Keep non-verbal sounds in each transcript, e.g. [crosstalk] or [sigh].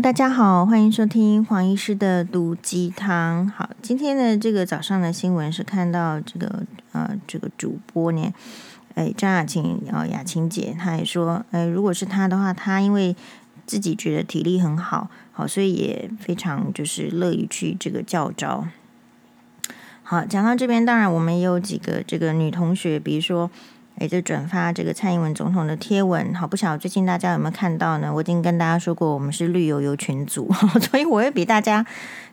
大家好，欢迎收听黄医师的毒鸡汤。好，今天的这个早上的新闻是看到这个呃，这个主播呢，哎，张雅琴然后，雅琴姐，她也说，哎，如果是她的话，她因为自己觉得体力很好，好，所以也非常就是乐意去这个教招。好，讲到这边，当然我们也有几个这个女同学，比如说。也就转发这个蔡英文总统的贴文，好，不晓得最近大家有没有看到呢？我已经跟大家说过，我们是绿油油群组，[laughs] 所以我会比大家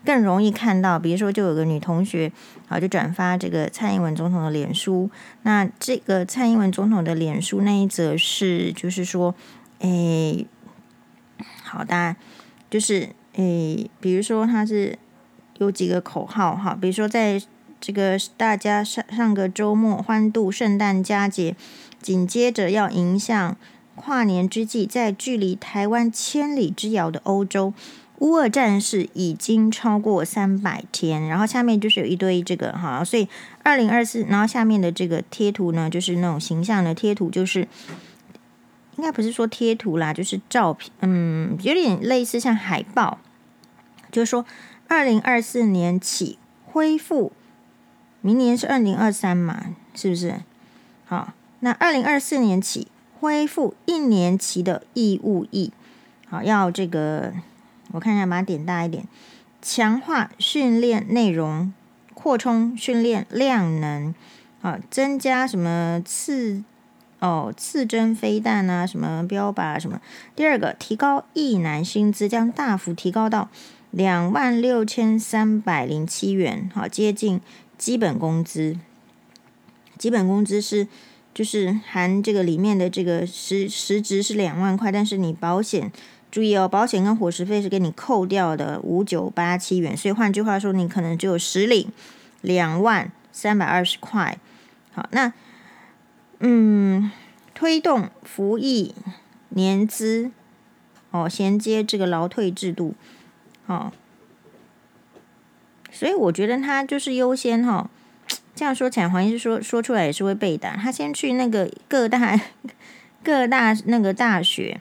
更容易看到。比如说，就有个女同学，好，就转发这个蔡英文总统的脸书。那这个蔡英文总统的脸书那一则是，就是说，诶，好，大家就是诶，比如说他是有几个口号哈，比如说在。这个大家上上个周末欢度圣诞佳节，紧接着要迎向跨年之际，在距离台湾千里之遥的欧洲，乌俄战事已经超过三百天。然后下面就是有一堆这个哈，所以二零二四，然后下面的这个贴图呢，就是那种形象的贴图，就是应该不是说贴图啦，就是照片，嗯，有点类似像海报，就是说二零二四年起恢复。明年是二零二三嘛，是不是？好，那二零二四年起恢复一年期的义务役，好，要这个我看一下，把它点大一点，强化训练内容，扩充训练量能，啊，增加什么刺哦刺针飞弹啊，什么标靶什么。第二个，提高役男薪资，将大幅提高到两万六千三百零七元，好，接近。基本工资，基本工资是就是含这个里面的这个实实值是两万块，但是你保险注意哦，保险跟伙食费是给你扣掉的五九八七元，所以换句话说，你可能只有实领两万三百二十块。好，那嗯，推动服役年资哦，衔接这个劳退制度，哦。所以我觉得他就是优先哈，这样说起来，黄医师说说出来也是会被打。他先去那个各大 [laughs] 各大那个大学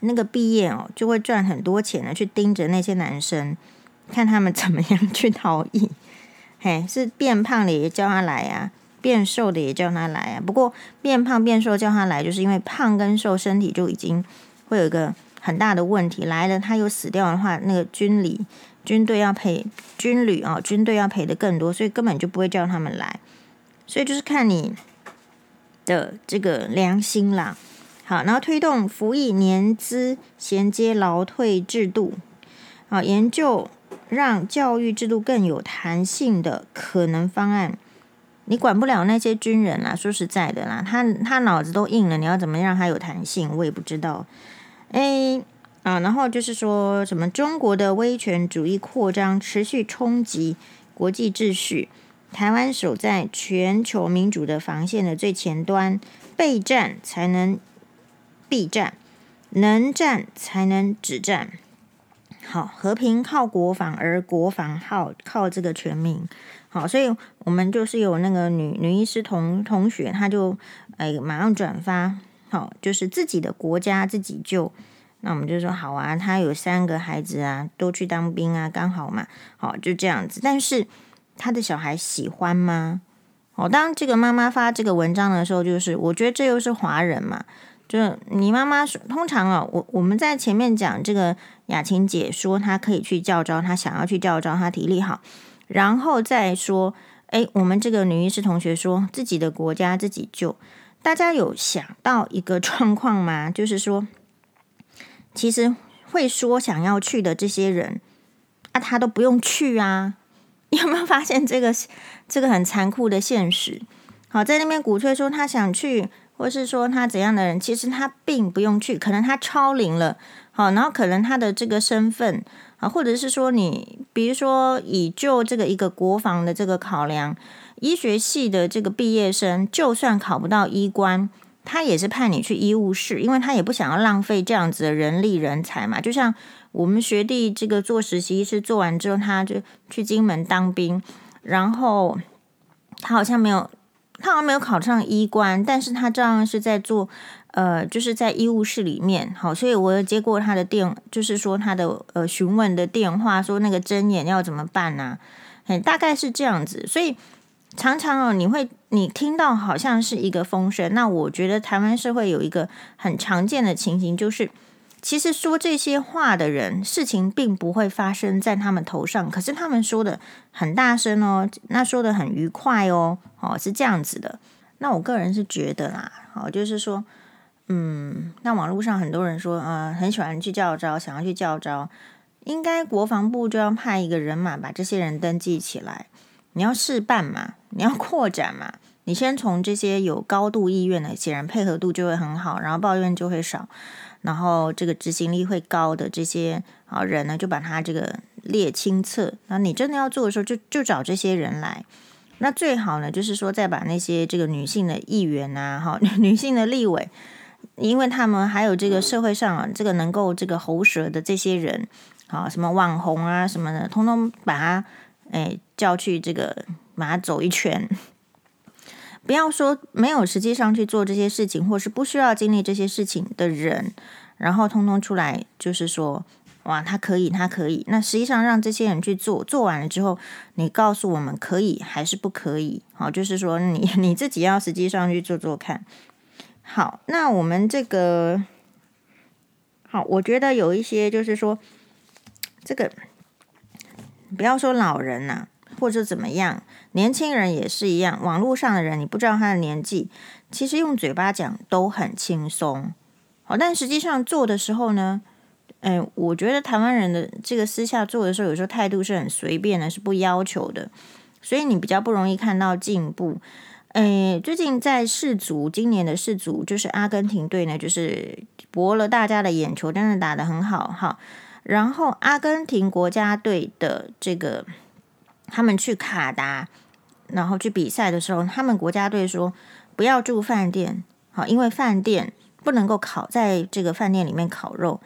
那个毕业哦，就会赚很多钱的，去盯着那些男生，看他们怎么样去逃逸。[laughs] 嘿，是变胖的也叫他来啊，变瘦的也叫他来啊。不过变胖变瘦叫他来，就是因为胖跟瘦身体就已经会有一个很大的问题来了，他又死掉的话，那个军礼。军队要赔军旅啊，军队要赔的更多，所以根本就不会叫他们来，所以就是看你的这个良心啦。好，然后推动服役年资衔接劳退制度，啊，研究让教育制度更有弹性的可能方案。你管不了那些军人啦，说实在的啦，他他脑子都硬了，你要怎么让他有弹性？我也不知道。A。啊，然后就是说什么中国的威权主义扩张持续冲击国际秩序，台湾守在全球民主的防线的最前端，备战才能避战，能战才能止战。好，和平靠国防，而国防靠靠这个全民。好，所以我们就是有那个女女医师同同学，她就哎马上转发，好，就是自己的国家自己救。那我们就说好啊，他有三个孩子啊，都去当兵啊，刚好嘛，好就这样子。但是他的小孩喜欢吗？哦，当这个妈妈发这个文章的时候，就是我觉得这又是华人嘛，就你妈妈说，通常啊，我我们在前面讲这个雅琴姐说她可以去教招，她想要去教招，她体力好，然后再说，诶，我们这个女医师同学说自己的国家自己救，大家有想到一个状况吗？[laughs] 就是说。其实会说想要去的这些人啊，他都不用去啊！[laughs] 你有没有发现这个这个很残酷的现实？好，在那边鼓吹说他想去，或是说他怎样的人，其实他并不用去，可能他超龄了。好，然后可能他的这个身份啊，或者是说你，比如说以就这个一个国防的这个考量，医学系的这个毕业生，就算考不到医官。他也是派你去医务室，因为他也不想要浪费这样子的人力人才嘛。就像我们学弟这个做实习医师做完之后，他就去金门当兵，然后他好像没有，他好像没有考上医官，但是他照样是在做呃，就是在医务室里面，好，所以我有接过他的电，就是说他的呃询问的电话，说那个针眼要怎么办呢？哎，大概是这样子，所以常常哦，你会你听到好像是一个风声，那我觉得台湾社会有一个很常见的情形，就是其实说这些话的人，事情并不会发生在他们头上，可是他们说的很大声哦，那说的很愉快哦，哦，是这样子的。那我个人是觉得啦，好，就是说，嗯，那网络上很多人说，呃，很喜欢去教招，想要去教招。应该国防部就要派一个人马把这些人登记起来。你要试办嘛，你要扩展嘛。你先从这些有高度意愿的，显然配合度就会很好，然后抱怨就会少，然后这个执行力会高的这些啊人呢，就把他这个列清册。那你真的要做的时候就，就找这些人来。那最好呢，就是说再把那些这个女性的议员啊，哈，[laughs] 女性的立委，因为他们还有这个社会上啊，这个能够这个喉舌的这些人。啊，什么网红啊，什么的，通通把他诶叫去这个，马走一圈。[laughs] 不要说没有实际上去做这些事情，或是不需要经历这些事情的人，然后通通出来就是说，哇，他可以，他可以。那实际上让这些人去做，做完了之后，你告诉我们可以还是不可以？好，就是说你 [laughs] 你自己要实际上去做做看。好，那我们这个，好，我觉得有一些就是说。这个不要说老人呐、或者怎么样，年轻人也是一样。网络上的人，你不知道他的年纪，其实用嘴巴讲都很轻松。好，但实际上做的时候呢，哎，我觉得台湾人的这个私下做的时候，有时候态度是很随便的，是不要求的，所以你比较不容易看到进步。哎，最近在世足，今年的世足就是阿根廷队呢，就是博了大家的眼球，真的打得很好，哈。然后，阿根廷国家队的这个，他们去卡达，然后去比赛的时候，他们国家队说不要住饭店，好，因为饭店不能够烤，在这个饭店里面烤肉。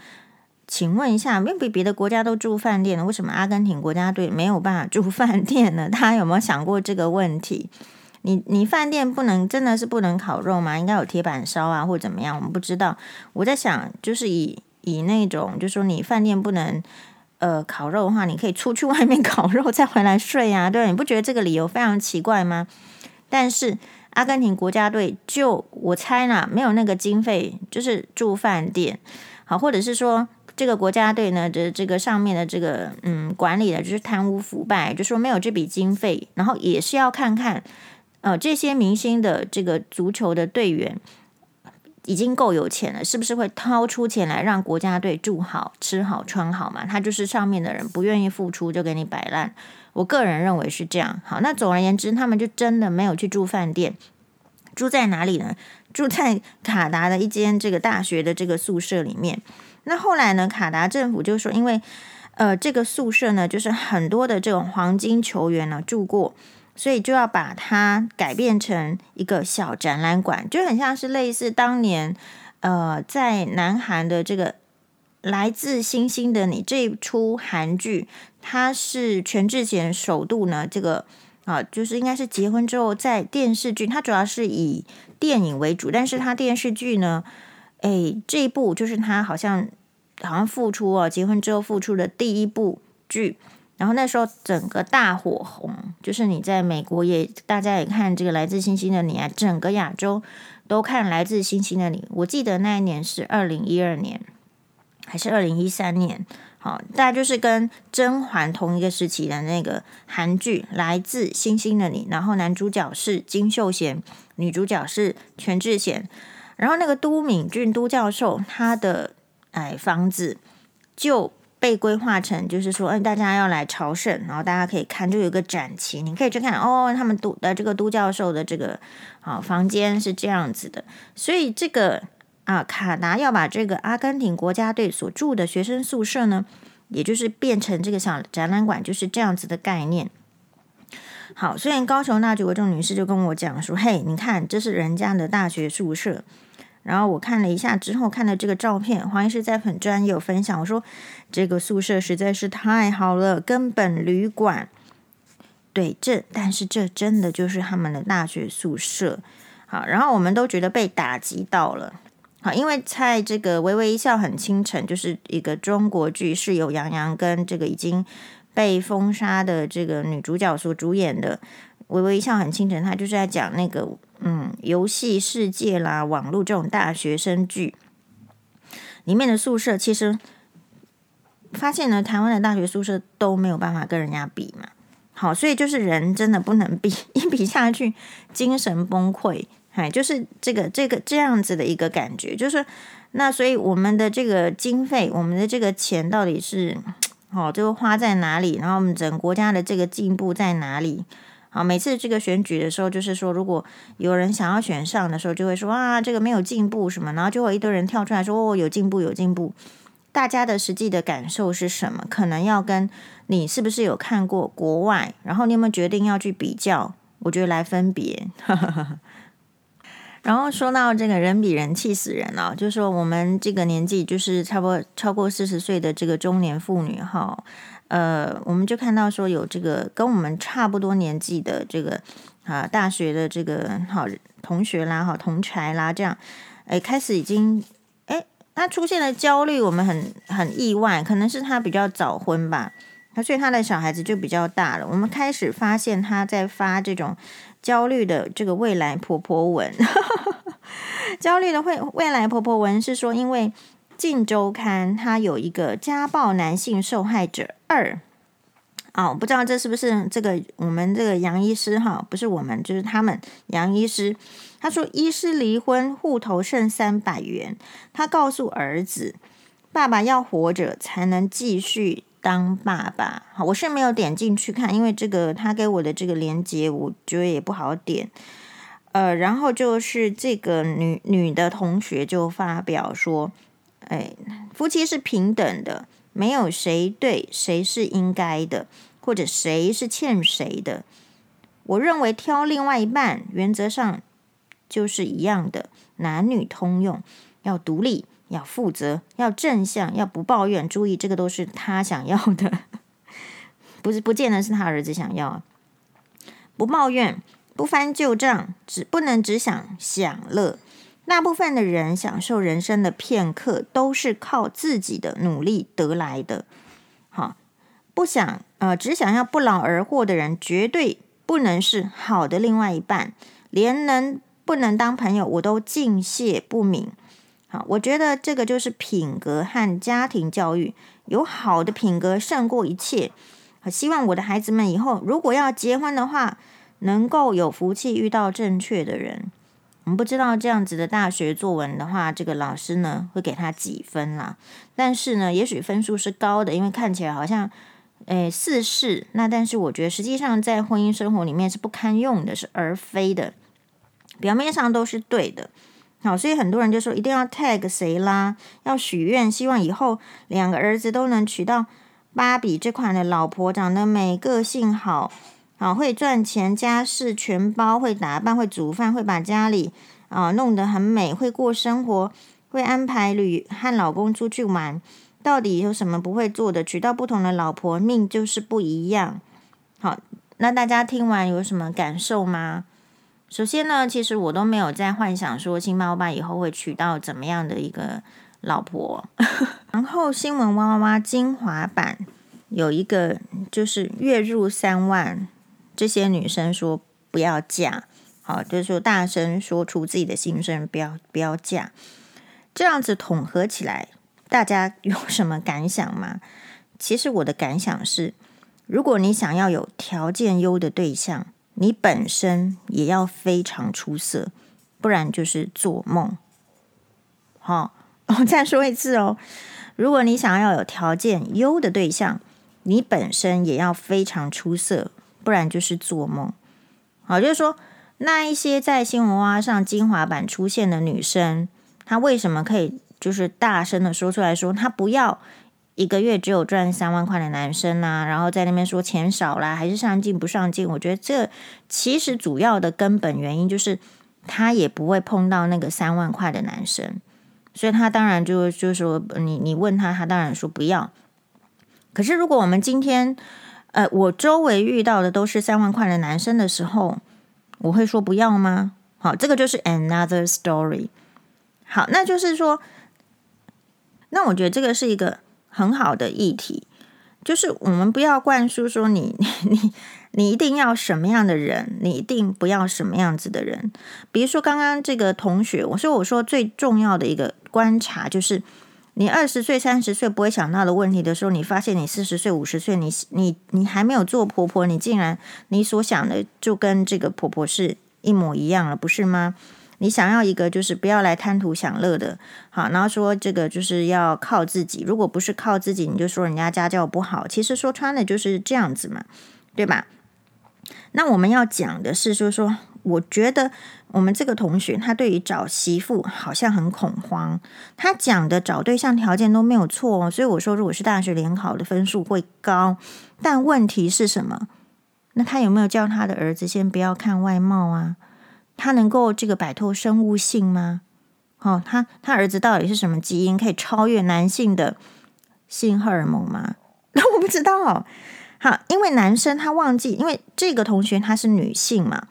请问一下，没有比别的国家都住饭店呢？为什么阿根廷国家队没有办法住饭店呢？[laughs] 大家有没有想过这个问题？你你饭店不能真的是不能烤肉吗？应该有铁板烧啊，或者怎么样？我们不知道。我在想，就是以。以那种，就说你饭店不能呃烤肉的话，你可以出去外面 [laughs] 烤肉再回来睡呀，对，你不觉得这个理由非常奇怪吗？但是阿根廷国家队就我猜呢，没有那个经费，就是住饭店，好，或者是说这个国家队呢这这个上面的这个嗯管理的就是贪污腐败，就说没有这笔经费，然后也是要看看呃这些明星的这个足球的队员。已经够有钱了，是不是会掏出钱来让国家队住好、吃好、穿好嘛？他就是上面的人不愿意付出，就给你摆烂。我个人认为是这样。好，那总而言之，他们就真的没有去住饭店，住在哪里呢？住在卡达的一间这个大学的这个宿舍里面。那后来呢，卡达政府就说，因为呃，这个宿舍呢，就是很多的这种黄金球员呢住过。所以就要把它改变成一个小展览馆，就很像是类似当年，呃，在南韩的这个《来自星星的你》这一出韩剧，它是全智贤首度呢，这个啊，就是应该是结婚之后在电视剧，它主要是以电影为主，但是它电视剧呢，哎，这一部就是他好像好像复出哦，结婚之后复出的第一部剧。然后那时候整个大火红，就是你在美国也大家也看这个来自星星的你啊，整个亚洲都看来自星星的你。我记得那一年是二零一二年还是二零一三年？好，大家就是跟甄嬛同一个时期的那个韩剧《来自星星的你》，然后男主角是金秀贤，女主角是全智贤，然后那个都敏俊都教授他的哎房子就。被规划成就是说，嗯，大家要来朝圣，然后大家可以看，就有个展旗，你可以去看哦。他们都的这个都教授的这个啊房间是这样子的，所以这个啊卡达要把这个阿根廷国家队所住的学生宿舍呢，也就是变成这个小展览馆，就是这样子的概念。好，虽然高雄那几位这女士就跟我讲说，嘿，你看这是人家的大学宿舍。然后我看了一下之后，看了这个照片，黄医师在粉专有分享。我说这个宿舍实在是太好了，根本旅馆。对，这但是这真的就是他们的大学宿舍。好，然后我们都觉得被打击到了。好，因为在这个《微微一笑很倾城》就是一个中国剧，是由杨洋跟这个已经被封杀的这个女主角所主演的《微微一笑很倾城》，它就是在讲那个嗯游戏世界啦、网络这种大学生剧里面的宿舍，其实发现呢，台湾的大学宿舍都没有办法跟人家比嘛。好，所以就是人真的不能比，[laughs] 一比下去精神崩溃。哎，就是这个这个这样子的一个感觉，就是那所以我们的这个经费，我们的这个钱到底是好，[tsk] 就花在哪里？然后我们整个国家的这个进步在哪里？好，每次这个选举的时候，就是说如果有人想要选上的时候，就会说啊，这个没有进步什么，然后就会一堆人跳出来说哦，有进步有进步。大家的实际的感受是什么？可能要跟你是不是有看过国外，然后你有没有决定要去比较？我觉得来分别。[laughs] 然后说到这个人比人气死人哦，就是说我们这个年纪，就是差不多超过四十岁的这个中年妇女哈，呃，我们就看到说有这个跟我们差不多年纪的这个啊大学的这个好同学啦，好同侪啦，这样，哎，开始已经哎，他出现了焦虑，我们很很意外，可能是他比较早婚吧，所以他的小孩子就比较大了，我们开始发现他在发这种。焦虑的这个未来婆婆文，[laughs] 焦虑的未未来婆婆文是说，因为《镜周刊》它有一个家暴男性受害者二，哦，不知道这是不是这个我们这个杨医师哈，不是我们就是他们杨医师，他说医师离婚，户头剩三百元，他告诉儿子，爸爸要活着才能继续。当爸爸，好，我是没有点进去看，因为这个他给我的这个连接，我觉得也不好点。呃，然后就是这个女女的同学就发表说，哎，夫妻是平等的，没有谁对谁是应该的，或者谁是欠谁的。我认为挑另外一半，原则上就是一样的，男女通用，要独立。要负责，要正向，要不抱怨。注意，这个都是他想要的，[laughs] 不是不见得是他儿子想要。不抱怨，不翻旧账，只不能只想享乐。大部分的人享受人生的片刻，都是靠自己的努力得来的。好，不想呃，只想要不劳而获的人，绝对不能是好的另外一半。连能不能当朋友，我都敬谢不敏。好，我觉得这个就是品格和家庭教育，有好的品格胜过一切。希望我的孩子们以后如果要结婚的话，能够有福气遇到正确的人。我们不知道这样子的大学作文的话，这个老师呢会给他几分啦？但是呢，也许分数是高的，因为看起来好像诶似是。那但是我觉得实际上在婚姻生活里面是不堪用的，是而非的。表面上都是对的。好，所以很多人就说一定要 tag 谁啦，要许愿，希望以后两个儿子都能娶到芭比这款的老婆，长得美，个性好，好会赚钱，家事全包，会打扮，会煮饭，会把家里啊弄得很美，会过生活，会安排旅和老公出去玩。到底有什么不会做的？娶到不同的老婆，命就是不一样。好，那大家听完有什么感受吗？首先呢，其实我都没有在幻想说星爸爸以后会娶到怎么样的一个老婆。[laughs] 然后新闻哇哇哇精华版有一个就是月入三万，这些女生说不要嫁，好，就是说大声说出自己的心声，不要不要嫁。这样子统合起来，大家有什么感想吗？其实我的感想是，如果你想要有条件优的对象。你本身也要非常出色，不然就是做梦。好，我 [laughs] 再说一次哦。如果你想要有条件优的对象，你本身也要非常出色，不然就是做梦。好，就是说那一些在新闻哇哇上精华版出现的女生，她为什么可以就是大声的说出来说她不要？一个月只有赚三万块的男生啊，然后在那边说钱少啦，还是上进不上进？我觉得这其实主要的根本原因就是她也不会碰到那个三万块的男生，所以她当然就就说你你问她，她当然说不要。可是如果我们今天呃我周围遇到的都是三万块的男生的时候，我会说不要吗？好，这个就是 another story。好，那就是说，那我觉得这个是一个很好的议题，就是我们不要灌输说你 [laughs] 你你一定要什么样的人，你一定不要什么样子的人。比如说刚刚这个同学，我说我说最重要的一个观察就是。你二十岁、三十岁不会想到的问题的时候，你发现你四十岁、五十岁，你你你还没有做婆婆，你竟然你所想的就跟这个婆婆是一模一样了，不是吗？你想要一个就是不要来贪图享乐的，好，然后说这个就是要靠自己，如果不是靠自己，你就说人家家教不好。其实说穿了就是这样子嘛，对吧？那我们要讲的是说说，我觉得。我们这个同学，他对于找媳妇好像很恐慌。他讲的找对象条件都没有错哦，所以我说，如果是大学联考的分数会高，但问题是什么？那他有没有叫他的儿子先不要看外貌啊？他能够这个摆脱生物性吗？哦，他他儿子到底是什么基因可以超越男性的性荷尔蒙吗？[laughs] 那我不知道。好，因为男生他忘记，因为这个同学他是女性嘛。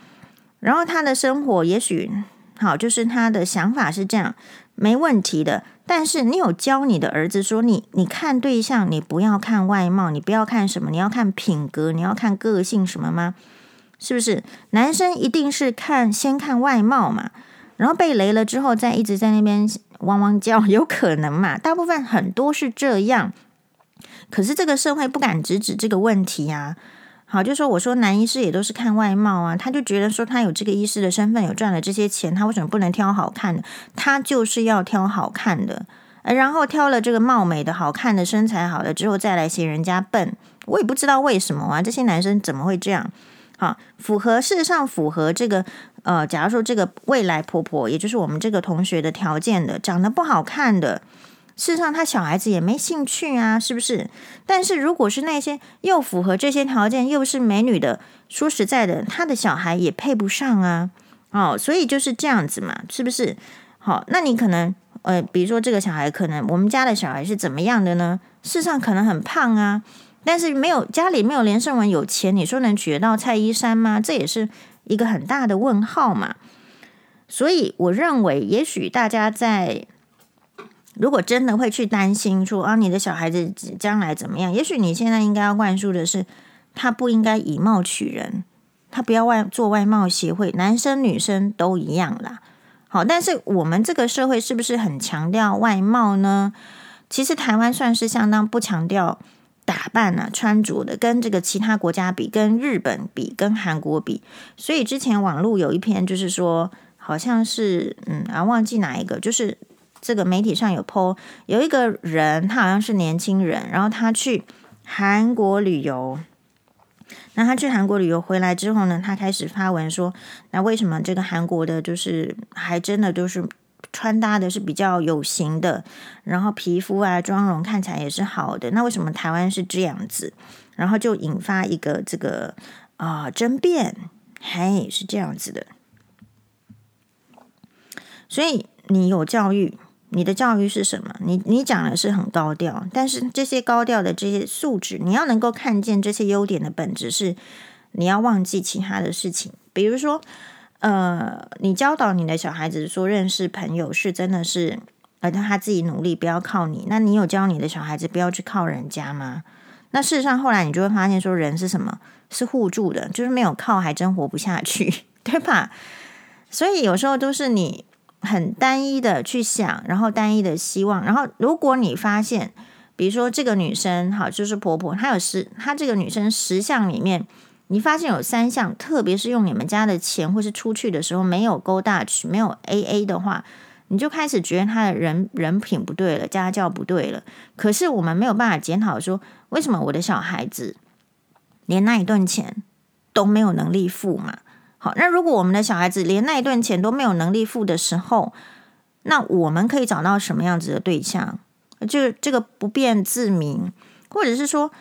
然后他的生活也许好，就是他的想法是这样，没问题的。但是你有教你的儿子说你，你看对象，你不要看外貌，你不要看什么，你要看品格，你要看个性什么吗？是不是？男生一定是看先看外貌嘛，然后被雷了之后再一直在那边汪汪叫，有可能嘛？大部分很多是这样，可是这个社会不敢直指这个问题啊。好，就说我说男医师也都是看外貌啊，他就觉得说他有这个医师的身份，有赚了这些钱，他为什么不能挑好看的？他就是要挑好看的，然后挑了这个貌美的好看的身材好的之后，再来嫌人家笨，我也不知道为什么啊，这些男生怎么会这样？好，符合事实上符合这个呃，假如说这个未来婆婆，也就是我们这个同学的条件的，长得不好看的。事实上，他小孩子也没兴趣啊，是不是？但是如果是那些又符合这些条件又是美女的，说实在的，他的小孩也配不上啊。哦，所以就是这样子嘛，是不是？好，那你可能呃，比如说这个小孩，可能我们家的小孩是怎么样的呢？事实上可能很胖啊，但是没有家里没有连胜文有钱，你说能娶得到蔡依珊吗？这也是一个很大的问号嘛。所以我认为，也许大家在。如果真的会去担心说啊，你的小孩子将来怎么样？也许你现在应该要灌输的是，他不应该以貌取人，他不要外做外貌协会，男生女生都一样啦。好，但是我们这个社会是不是很强调外貌呢？其实台湾算是相当不强调打扮啊、穿着的，跟这个其他国家比，跟日本比，跟韩国比。所以之前网络有一篇就是说，好像是嗯啊，忘记哪一个，就是。这个媒体上有 po，有一个人，他好像是年轻人，然后他去韩国旅游。那他去韩国旅游回来之后呢，他开始发文说：“那为什么这个韩国的，就是还真的都是穿搭的是比较有型的，然后皮肤啊、妆容看起来也是好的？那为什么台湾是这样子？然后就引发一个这个啊、争辩，嘿，是这样子的。所以你有教育。”你的教育是什么？你你讲的是很高调，但是这些高调的这些素质，你要能够看见这些优点的本质是，你要忘记其他的事情。比如说，呃，你教导你的小孩子说认识朋友是真的是，呃，他自己努力，不要靠你。那你有教你的小孩子不要去靠人家吗？那事实上后来你就会发现说，人是什么？是互助的，就是没有靠还真活不下去，[laughs] 对吧？所以有时候都是你。很单一的去想，然后单一的希望，然后如果你发现，比如说这个女生，好，就是婆婆，她有十，她这个女生十项里面，你发现有三项，特别是用你们家的钱或是出去的时候没有勾搭去没有 AA 的话，你就开始觉得她的人人品不对了，家教不对了。可是我们没有办法检讨说，为什么我的小孩子连那一顿钱都没有能力付嘛？那如果我们的小孩子连那一顿钱都没有能力付的时候，那我们可以找到什么样子的对象？就这个不辩自明，或者是说，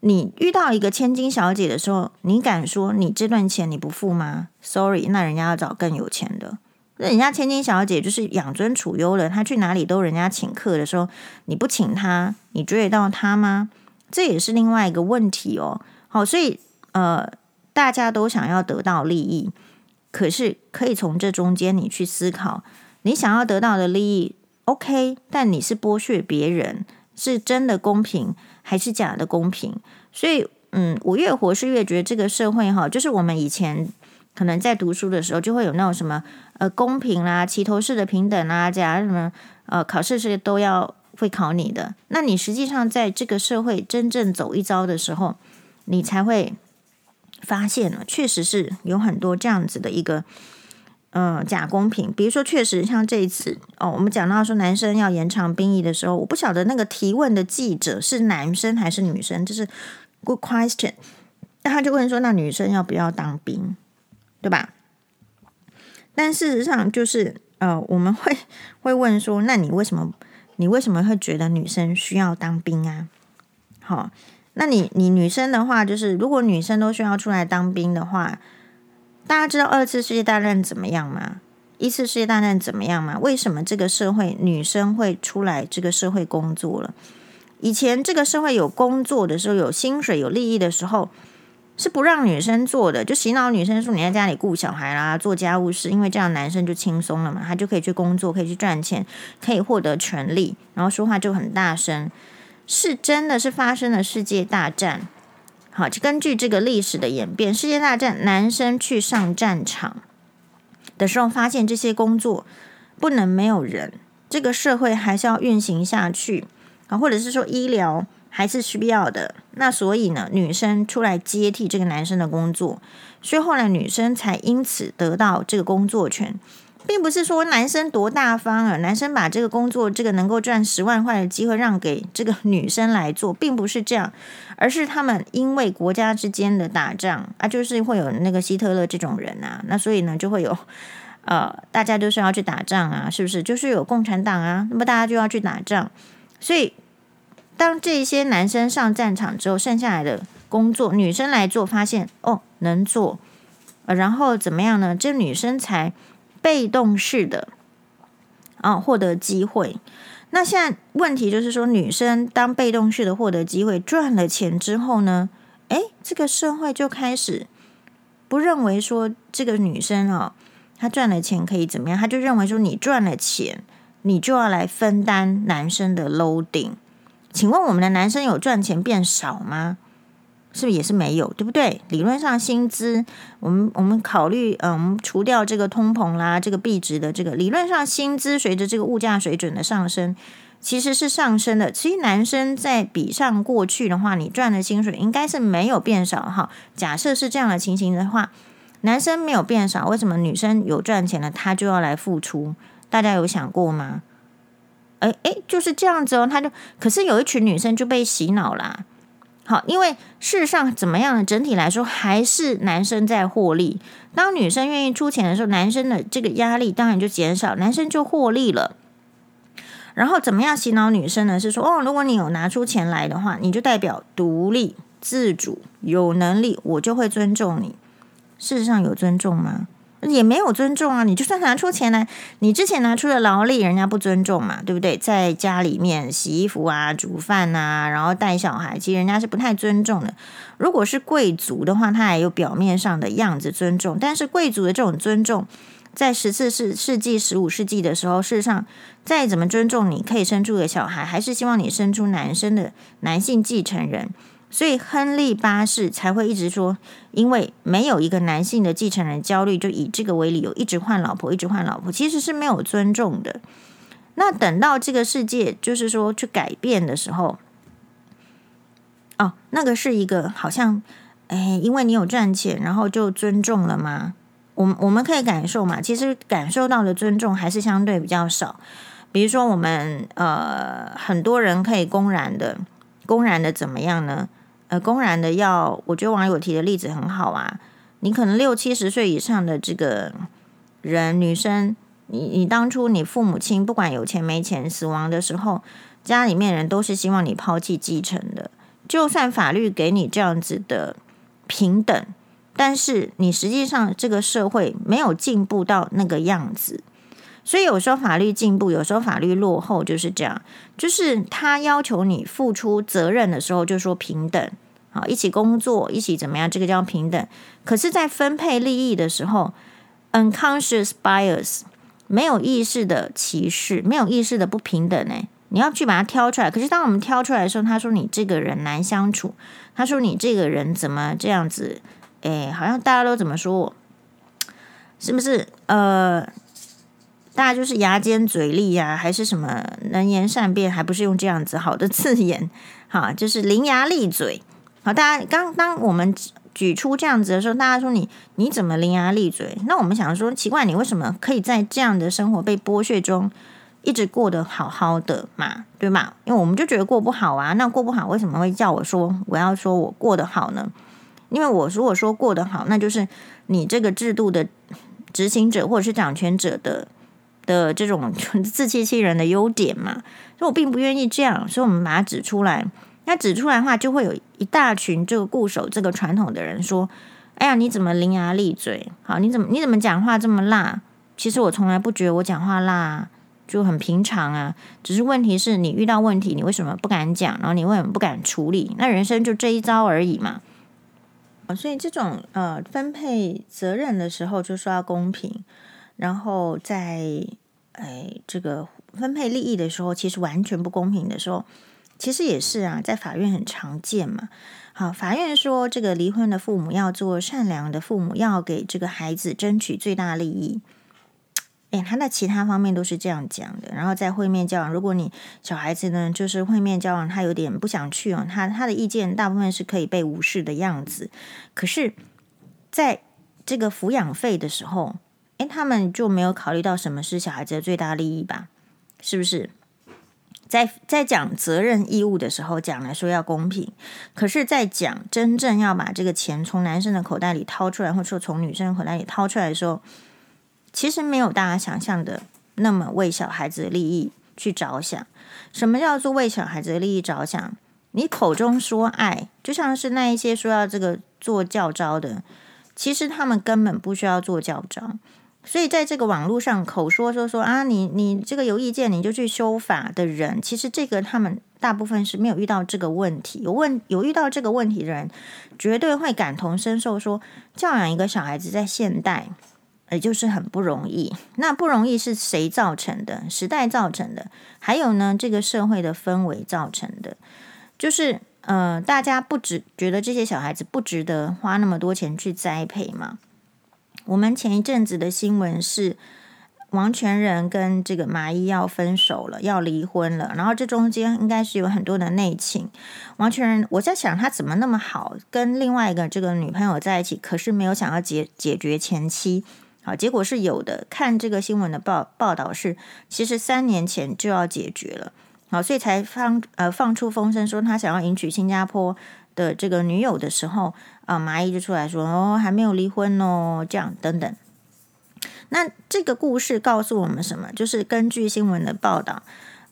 你遇到一个千金小姐的时候，你敢说你这段钱你不付吗？Sorry，那人家要找更有钱的。那人家千金小姐就是养尊处优了，她去哪里都人家请客的时候，你不请她，你追得到她吗？这也是另外一个问题哦。好，所以呃。大家都想要得到利益，可是可以从这中间你去思考，你想要得到的利益，OK，但你是剥削别人，是真的公平还是假的公平？所以，嗯，我越活是越觉得这个社会哈，就是我们以前可能在读书的时候，就会有那种什么呃公平啦、齐头式的平等啊，假如什么呃考试是都要会考你的，那你实际上在这个社会真正走一遭的时候，你才会发现了，确实是有很多这样子的一个。嗯，假公平。比如说，确实像这一次哦，我们讲到说男生要延长兵役的时候，我不晓得那个提问的记者是男生还是女生，这是 good question。那他就问说，那女生要不要当兵，对吧？但事实上就是呃，我们会会问说，那你为什么你为什么会觉得女生需要当兵啊？好，那你你女生的话，就是如果女生都需要出来当兵的话。大家知道二次世界大战怎么样吗？一次世界大战怎么样吗？为什么这个社会女生会出来这个社会工作了？以前这个社会有工作的时候，有薪水、有利益的时候，是不让女生做的，就洗脑女生说你在家里顾小孩啦、做家务事，因为这样男生就轻松了嘛，他就可以去工作，可以去赚钱，可以获得权利，然后说话就很大声，是真的是发生了世界大战。好，根据这个历史的演变，世界大战男生去上战场的时候，发现这些工作不能没有人，这个社会还是要运行下去啊，或者是说医疗还是需要的。那所以呢，女生出来接替这个男生的工作，所以后来女生才因此得到这个工作权。并不是说男生多大方啊，男生把这个工作，这个能够赚十万块的机会让给这个女生来做，并不是这样，而是他们因为国家之间的打仗啊，就是会有那个希特勒这种人啊，那所以呢就会有呃，大家都是要去打仗啊，是不是？就是有共产党啊，那么大家就要去打仗，所以当这些男生上战场之后，剩下来的工作女生来做，发现哦能做，呃，然后怎么样呢？这女生才。被动式的啊，获得机会。那现在问题就是说，女生当被动式的获得机会赚了钱之后呢，诶，这个社会就开始不认为说这个女生哦，她赚了钱可以怎么样？她就认为说，你赚了钱，你就要来分担男生的 loading。请问我们的男生有赚钱变少吗？是不是也是没有，对不对？理论上薪资，我们我们考虑，嗯，除掉这个通膨啦，这个币值的这个，理论上薪资随着这个物价水准的上升，其实是上升的。其实男生在比上过去的话，你赚的薪水应该是没有变少哈。假设是这样的情形的话，男生没有变少，为什么女生有赚钱了，他就要来付出？大家有想过吗？哎哎，就是这样子哦，他就可是有一群女生就被洗脑啦。好，因为事实上怎么样呢？整体来说还是男生在获利。当女生愿意出钱的时候，男生的这个压力当然就减少，男生就获利了。然后怎么样洗脑女生呢？是说哦，如果你有拿出钱来的话，你就代表独立、自主、有能力，我就会尊重你。事实上有尊重吗？也没有尊重啊！你就算拿出钱来，你之前拿出的劳力，人家不尊重嘛，对不对？在家里面洗衣服啊、煮饭啊，然后带小孩，其实人家是不太尊重的。如果是贵族的话，他还有表面上的样子尊重，但是贵族的这种尊重，在十四世世纪、十五世纪的时候，事实上再怎么尊重你，可以生出个小孩，还是希望你生出男生的男性继承人。所以亨利八世才会一直说，因为没有一个男性的继承人，焦虑就以这个为理由，一直换老婆，一直换老婆，其实是没有尊重的。那等到这个世界就是说去改变的时候，哦，那个是一个好像，哎，因为你有赚钱，然后就尊重了吗？我们我们可以感受嘛，其实感受到的尊重还是相对比较少。比如说我们呃，很多人可以公然的，公然的怎么样呢？公然的要，我觉得网友提的例子很好啊。你可能六七十岁以上的这个人，女生，你你当初你父母亲不管有钱没钱，死亡的时候，家里面人都是希望你抛弃继承的。就算法律给你这样子的平等，但是你实际上这个社会没有进步到那个样子。所以有时候法律进步，有时候法律落后，就是这样。就是他要求你付出责任的时候，就说平等，好，一起工作，一起怎么样，这个叫平等。可是，在分配利益的时候，unconscious bias，没有意识的歧视，没有意识的不平等呢。你要去把它挑出来。可是当我们挑出来的时候，他说你这个人难相处，他说你这个人怎么这样子？哎，好像大家都怎么说我？是不是？呃，大家就是牙尖嘴利呀，还是什么能言善辩？还不是用这样子好的字眼？[laughs] 哈，就是伶牙俐嘴。好，大家刚当我们举出这样子的时候，大家说你你怎么伶牙俐嘴？那我们想说，奇怪，你为什么可以在这样的生活被剥削中一直过得好好的嘛？对吗？因为我们就觉得过不好啊。那过不好，为什么会叫我说我要说我过得好呢？因为我如果说过得好，那就是你这个制度的执行者或者是掌权者的的这种 [laughs] 自欺欺人的优点嘛。所以我并不愿意这样，所以我们把它指出来。那指出来的话，就会有一大群这个固守这个传统的人说：“哎呀，你怎么伶牙俐嘴？好，你怎么你怎么讲话这么辣？其实我从来不觉得我讲话辣，就很平常啊。只是问题是你遇到问题，你为什么不敢讲？然后你为什么不敢处理？那人生就这一招而已嘛。”所以这种呃分配责任的时候就说要公平，然后在哎这个分配利益的时候，其实完全不公平的时候，其实也是啊，在法院很常见嘛。好，法院说这个离婚的父母要做善良的父母，要给这个孩子争取最大利益。哎，他在其他方面都是这样讲的。然后在会面交往，如果你小孩子呢，就是会面交往，他有点不想去哦，他他的意见大部分是可以被无视的样子。可是，在这个抚养费的时候，哎，他们就没有考虑到什么是小孩子的最大利益吧？是不是？在在讲责任义务的时候，讲来说要公平，可是，在讲真正要把这个钱从男生的口袋里掏出来，或者说从女生的口袋里掏出来的时候，其实没有大家想象的那么为小孩子的利益去着想。什么叫做为小孩子的利益着想？你口中说爱，就像是那一些说要这个做教招的，其实他们根本不需要做教招。所以在这个网络上口说说说啊，你你这个有意见你就去修法的人，其实这个他们大部分是没有遇到这个问题。有问有遇到这个问题的人，绝对会感同身受说，教养一个小孩子在现代。也就是很不容易，那不容易是谁造成的？时代造成的，还有呢，这个社会的氛围造成的，就是呃，大家不值觉得这些小孩子不值得花那么多钱去栽培嘛。我们前一阵子的新闻是王全仁跟这个麻衣要分手了，要离婚了，然后这中间应该是有很多的内情。王全仁，我在想他怎么那么好，跟另外一个这个女朋友在一起，可是没有想要解解决前妻。好，结果是有的。看这个新闻的报报道是，其实三年前就要解决了。好，所以才放呃放出风声说他想要迎娶新加坡的这个女友的时候，啊、呃，麻衣就出来说哦，还没有离婚哦，这样等等。那这个故事告诉我们什么？就是根据新闻的报道，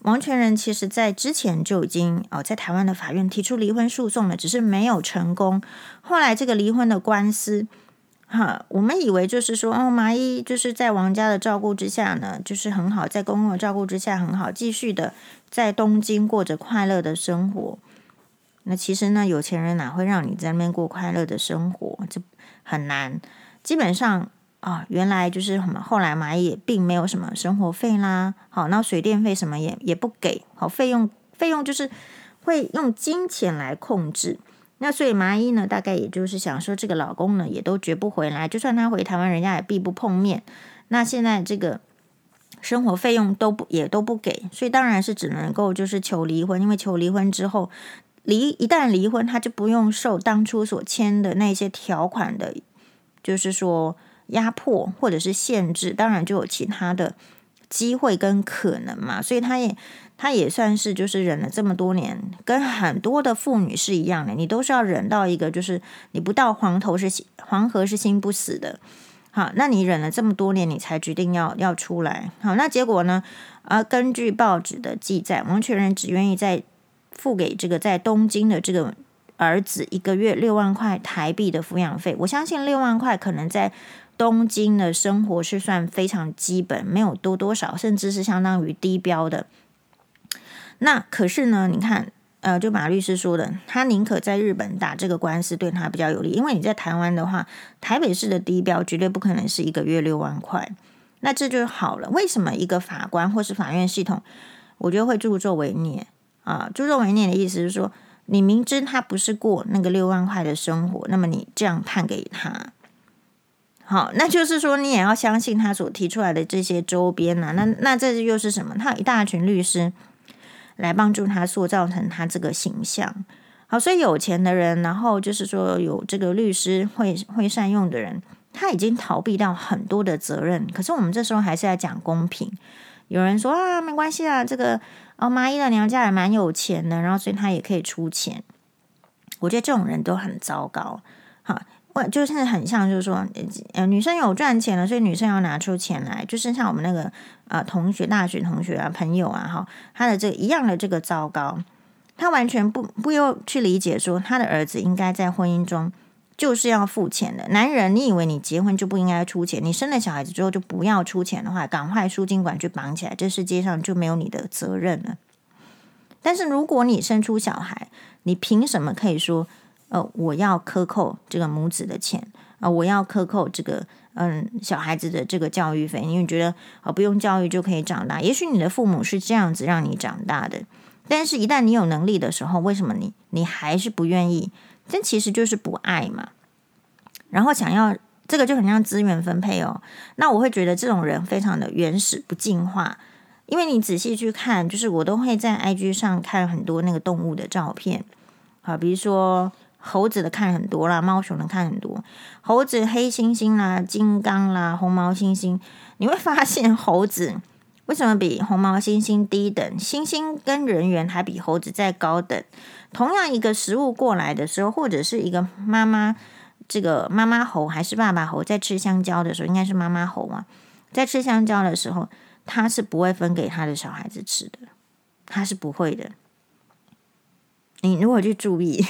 王全仁其实在之前就已经哦在台湾的法院提出离婚诉讼了，只是没有成功。后来这个离婚的官司。哈，我们以为就是说，哦，麻衣就是在王家的照顾之下呢，就是很好，在公公的照顾之下很好，继续的在东京过着快乐的生活。那其实呢，有钱人哪会让你在那边过快乐的生活？这很难。基本上啊，原来就是什么，后来麻衣也并没有什么生活费啦，好，那水电费什么也也不给，好，费用费用就是会用金钱来控制。那所以麻衣呢，大概也就是想说，这个老公呢，也都绝不回来。就算他回台湾，人家也必不碰面。那现在这个生活费用都不也都不给，所以当然是只能够就是求离婚。因为求离婚之后，离一旦离婚，他就不用受当初所签的那些条款的，就是说压迫或者是限制，当然就有其他的机会跟可能嘛。所以他也。他也算是就是忍了这么多年，跟很多的妇女是一样的，你都是要忍到一个就是你不到黄头是黄河是心不死的，好，那你忍了这么多年，你才决定要要出来，好，那结果呢？啊，根据报纸的记载，王全仁只愿意在付给这个在东京的这个儿子一个月六万块台币的抚养费。我相信六万块可能在东京的生活是算非常基本，没有多多少，甚至是相当于低标的。那可是呢，你看，呃，就马律师说的，他宁可在日本打这个官司，对他比较有利。因为你在台湾的话，台北市的低标绝对不可能是一个月六万块。那这就好了。为什么一个法官或是法院系统，我觉得会助纣为虐啊？助纣为虐的意思是说，你明知他不是过那个六万块的生活，那么你这样判给他，好，那就是说你也要相信他所提出来的这些周边呐、啊。那那这又是什么？他有一大群律师来帮助他塑造成他这个形象。好，所以有钱的人，然后就是说有这个律师会会善用的人，他已经逃避掉很多的责任。可是我们这时候还是要讲公平。有人说啊，没关系啊，这个哦，麻衣的娘家也蛮有钱的，然后所以他也可以出钱。我觉得这种人都很糟糕。好，我就是很像，就是说，呃，女生有赚钱了，所以女生要拿出钱来，就是像我们那个、呃、同学、大学同学啊、朋友啊，哈，他的这个一样的这个糟糕。他完全不不用去理解说，他的儿子应该在婚姻中就是要付钱的。男人，你以为你结婚就不应该出钱？你生了小孩子之后就不要出钱的话，赶快输精管去绑起来，这世界上就没有你的责任了。但是如果你生出小孩，你凭什么可以说，呃，我要克扣这个母子的钱啊、我要克扣这个嗯小孩子的这个教育费？因为觉得啊、不用教育就可以长大。也许你的父母是这样子让你长大的。但是，一旦你有能力的时候，为什么你你还是不愿意？这其实就是不爱嘛。然后想要这个就很像资源分配哦。那我会觉得这种人非常的原始不进化，因为你仔细去看，就是我都会在 IG 上看很多那个动物的照片，好，比如说猴子的看很多啦，猫熊的看很多，猴子、黑猩猩啦、金刚啦、红毛猩猩，你会发现猴子。为什么比红毛猩猩低等？猩猩跟人猿还比猴子再高等。同样一个食物过来的时候，或者是一个妈妈，这个妈妈猴还是爸爸猴在吃香蕉的时候，应该是妈妈猴啊，在吃香蕉的时候，它是不会分给他的小孩子吃的，它是不会的。你如果去注意，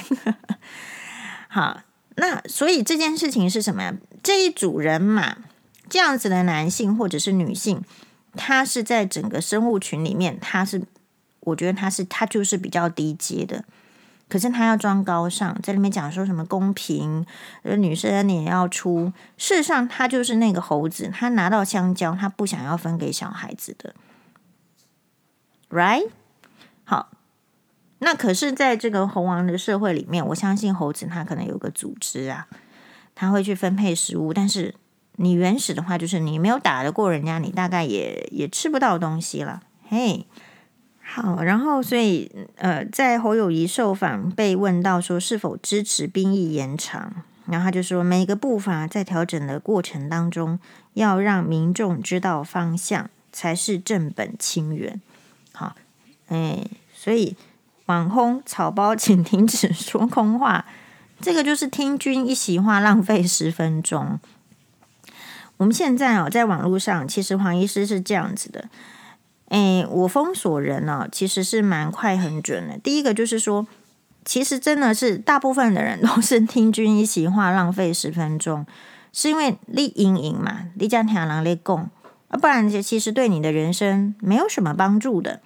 [laughs] 好，那所以这件事情是什么呀？这一组人马这样子的男性或者是女性。他是在整个生物群里面，他是，我觉得他是他就是比较低阶的，可是他要装高尚，在里面讲说什么公平，而，女生你也要出，事实上他就是那个猴子，他拿到香蕉，他不想要分给小孩子的，right？好，那可是在这个猴王的社会里面，我相信猴子他可能有个组织啊，他会去分配食物，但是。你原始的话，就是你没有打得过人家，你大概也也吃不到东西了。嘿，好，然后所以呃，在侯友宜受访被问到说是否支持兵役延长，然后他就说每个步伐在调整的过程当中，要让民众知道方向才是正本清源。好，哎，所以网红草包，请停止说空话，这个就是听君一席话，浪费十分钟。我们现在哦，在网络上，其实黄医师是这样子的，诶，我封锁人呢，其实是蛮快很准的。第一个就是说，其实真的是大部分的人都是听君一席话，浪费十分钟，是因为立阴影嘛，你讲听人咧讲，啊，不然其实对你的人生没有什么帮助的。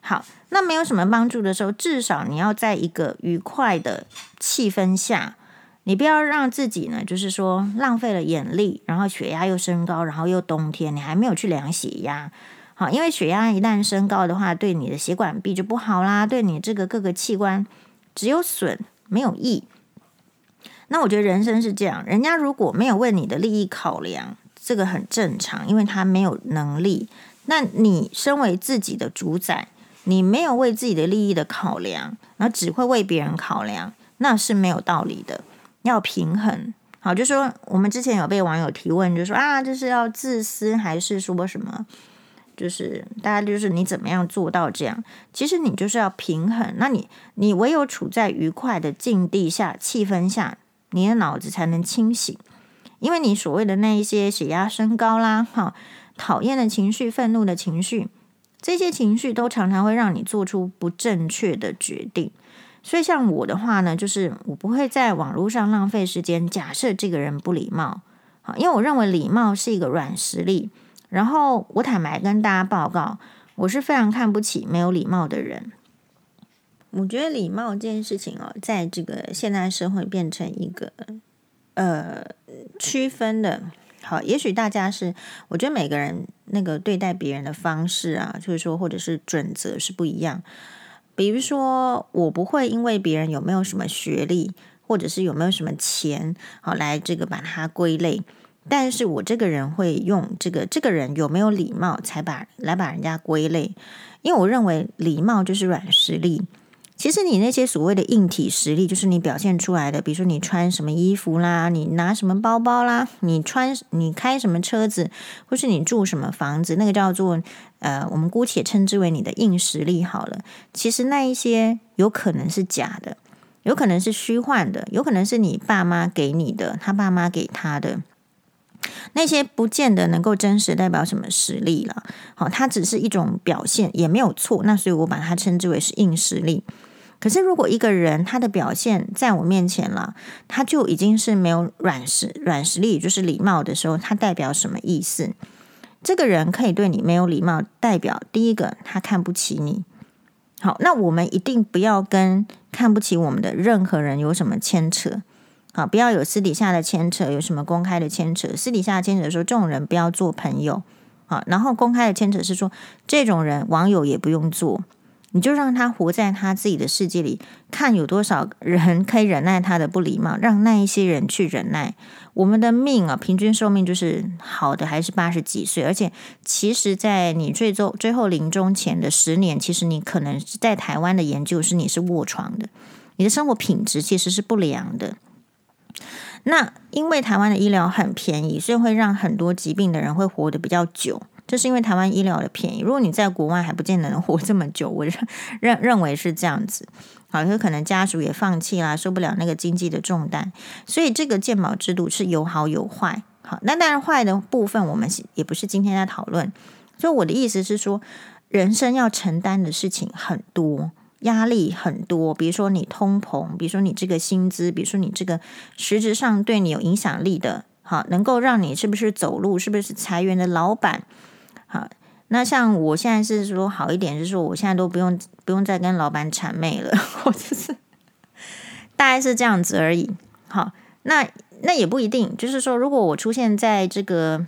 好，那没有什么帮助的时候，至少你要在一个愉快的气氛下。你不要让自己呢，就是说浪费了眼力，然后血压又升高，然后又冬天，你还没有去量血压，好，因为血压一旦升高的话，对你的血管壁就不好啦，对你这个各个器官只有损没有益。那我觉得人生是这样，人家如果没有为你的利益考量，这个很正常，因为他没有能力。那你身为自己的主宰，你没有为自己的利益的考量，然后只会为别人考量，那是没有道理的。要平衡，好，就说我们之前有被网友提问，就说啊，这是要自私还是说什么？就是大家就是你怎么样做到这样？其实你就是要平衡。那你你唯有处在愉快的境地下、气氛下，你的脑子才能清醒。因为你所谓的那一些血压升高啦，哈，讨厌的情绪、愤怒的情绪，这些情绪都常常会让你做出不正确的决定。所以，像我的话呢，就是我不会在网络上浪费时间。假设这个人不礼貌，好，因为我认为礼貌是一个软实力。然后，我坦白跟大家报告，我是非常看不起没有礼貌的人。我觉得礼貌这件事情哦，在这个现代社会变成一个呃区分的。好，也许大家是，我觉得每个人那个对待别人的方式啊，就是说或者是准则是不一样。比如说，我不会因为别人有没有什么学历，或者是有没有什么钱，好来这个把它归类。但是我这个人会用这个这个人有没有礼貌，才把来把人家归类。因为我认为礼貌就是软实力。其实你那些所谓的硬体实力，就是你表现出来的，比如说你穿什么衣服啦，你拿什么包包啦，你穿你开什么车子，或是你住什么房子，那个叫做呃，我们姑且称之为你的硬实力好了。其实那一些有可能是假的，有可能是虚幻的，有可能是你爸妈给你的，他爸妈给他的。那些不见得能够真实代表什么实力了，好，它只是一种表现，也没有错。那所以我把它称之为是硬实力。可是如果一个人他的表现在我面前了，他就已经是没有软实软实力，就是礼貌的时候，他代表什么意思？这个人可以对你没有礼貌，代表第一个他看不起你。好，那我们一定不要跟看不起我们的任何人有什么牵扯。好，不要有私底下的牵扯，有什么公开的牵扯？私底下的牵扯说这种人不要做朋友。好，然后公开的牵扯是说这种人网友也不用做，你就让他活在他自己的世界里，看有多少人可以忍耐他的不礼貌，让那一些人去忍耐。我们的命啊，平均寿命就是好的还是八十几岁，而且其实，在你最终最后临终前的十年，其实你可能在台湾的研究是你是卧床的，你的生活品质其实是不良的。那因为台湾的医疗很便宜，所以会让很多疾病的人会活得比较久。这是因为台湾医疗的便宜。如果你在国外还不见得能活这么久，我认认认为是这样子。好，有可能家属也放弃啦，受不了那个经济的重担。所以这个健保制度是有好有坏。好，那当然坏的部分我们也不是今天在讨论。所以我的意思是说，人生要承担的事情很多。压力很多，比如说你通膨，比如说你这个薪资，比如说你这个实质上对你有影响力的，好，能够让你是不是走路，是不是裁员的老板，好，那像我现在是说好一点，就是说我现在都不用不用再跟老板谄媚了，[laughs] 或者是大概是这样子而已。好，那那也不一定，就是说如果我出现在这个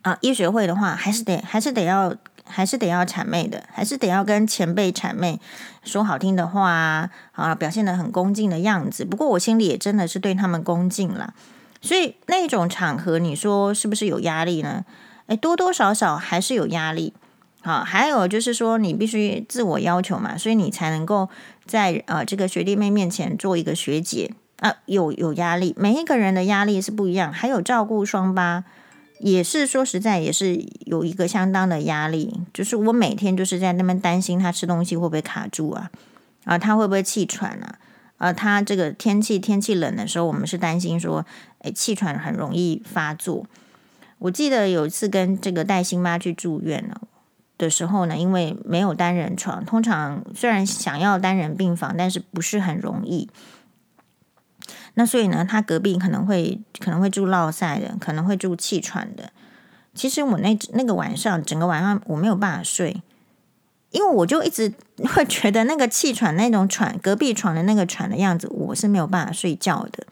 啊医学会的话，还是得还是得要。还是得要谄媚的，还是得要跟前辈谄媚，说好听的话啊，啊，表现得很恭敬的样子。不过我心里也真的是对他们恭敬了，所以那种场合，你说是不是有压力呢？诶，多多少少还是有压力。好，还有就是说，你必须自我要求嘛，所以你才能够在呃这个学弟妹面前做一个学姐啊，有有压力。每一个人的压力是不一样，还有照顾双八。也是说实在，也是有一个相当的压力。就是我每天就是在那边担心他吃东西会不会卡住啊，啊，他会不会气喘啊？啊，他这个天气天气冷的时候，我们是担心说，诶，气喘很容易发作。我记得有一次跟这个带新妈去住院呢的时候呢，因为没有单人床，通常虽然想要单人病房，但是不是很容易。那所以呢，他隔壁可能会可能会住落晒的，可能会住气喘的。其实我那那个晚上，整个晚上我没有办法睡，因为我就一直 [laughs] 会觉得那个气喘那种喘，隔壁床的那个喘的样子，我是没有办法睡觉的。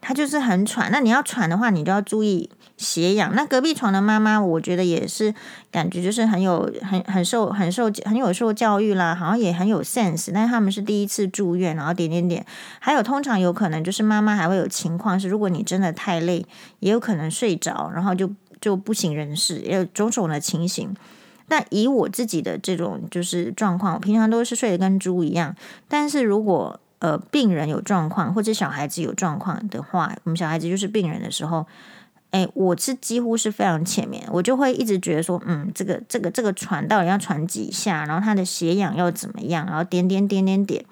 他就是很喘，那你要喘的话，你就要注意血氧。那隔壁床的妈妈，我觉得也是感觉就是很有很很受很受很有受教育啦，好像也很有 sense。但他们是第一次住院，然后点点点，还有通常有可能就是妈妈还会有情况是，如果你真的太累，也有可能睡着，然后就就不省人事，也有种种的情形。但以我自己的这种就是状况，我平常都是睡得跟猪一样，但是如果呃，病人有状况，或者小孩子有状况的话，我们小孩子就是病人的时候，诶，我是几乎是非常前面，我就会一直觉得说，嗯，这个这个这个喘到底要喘几下，然后他的血氧要怎么样，然后点点点点点，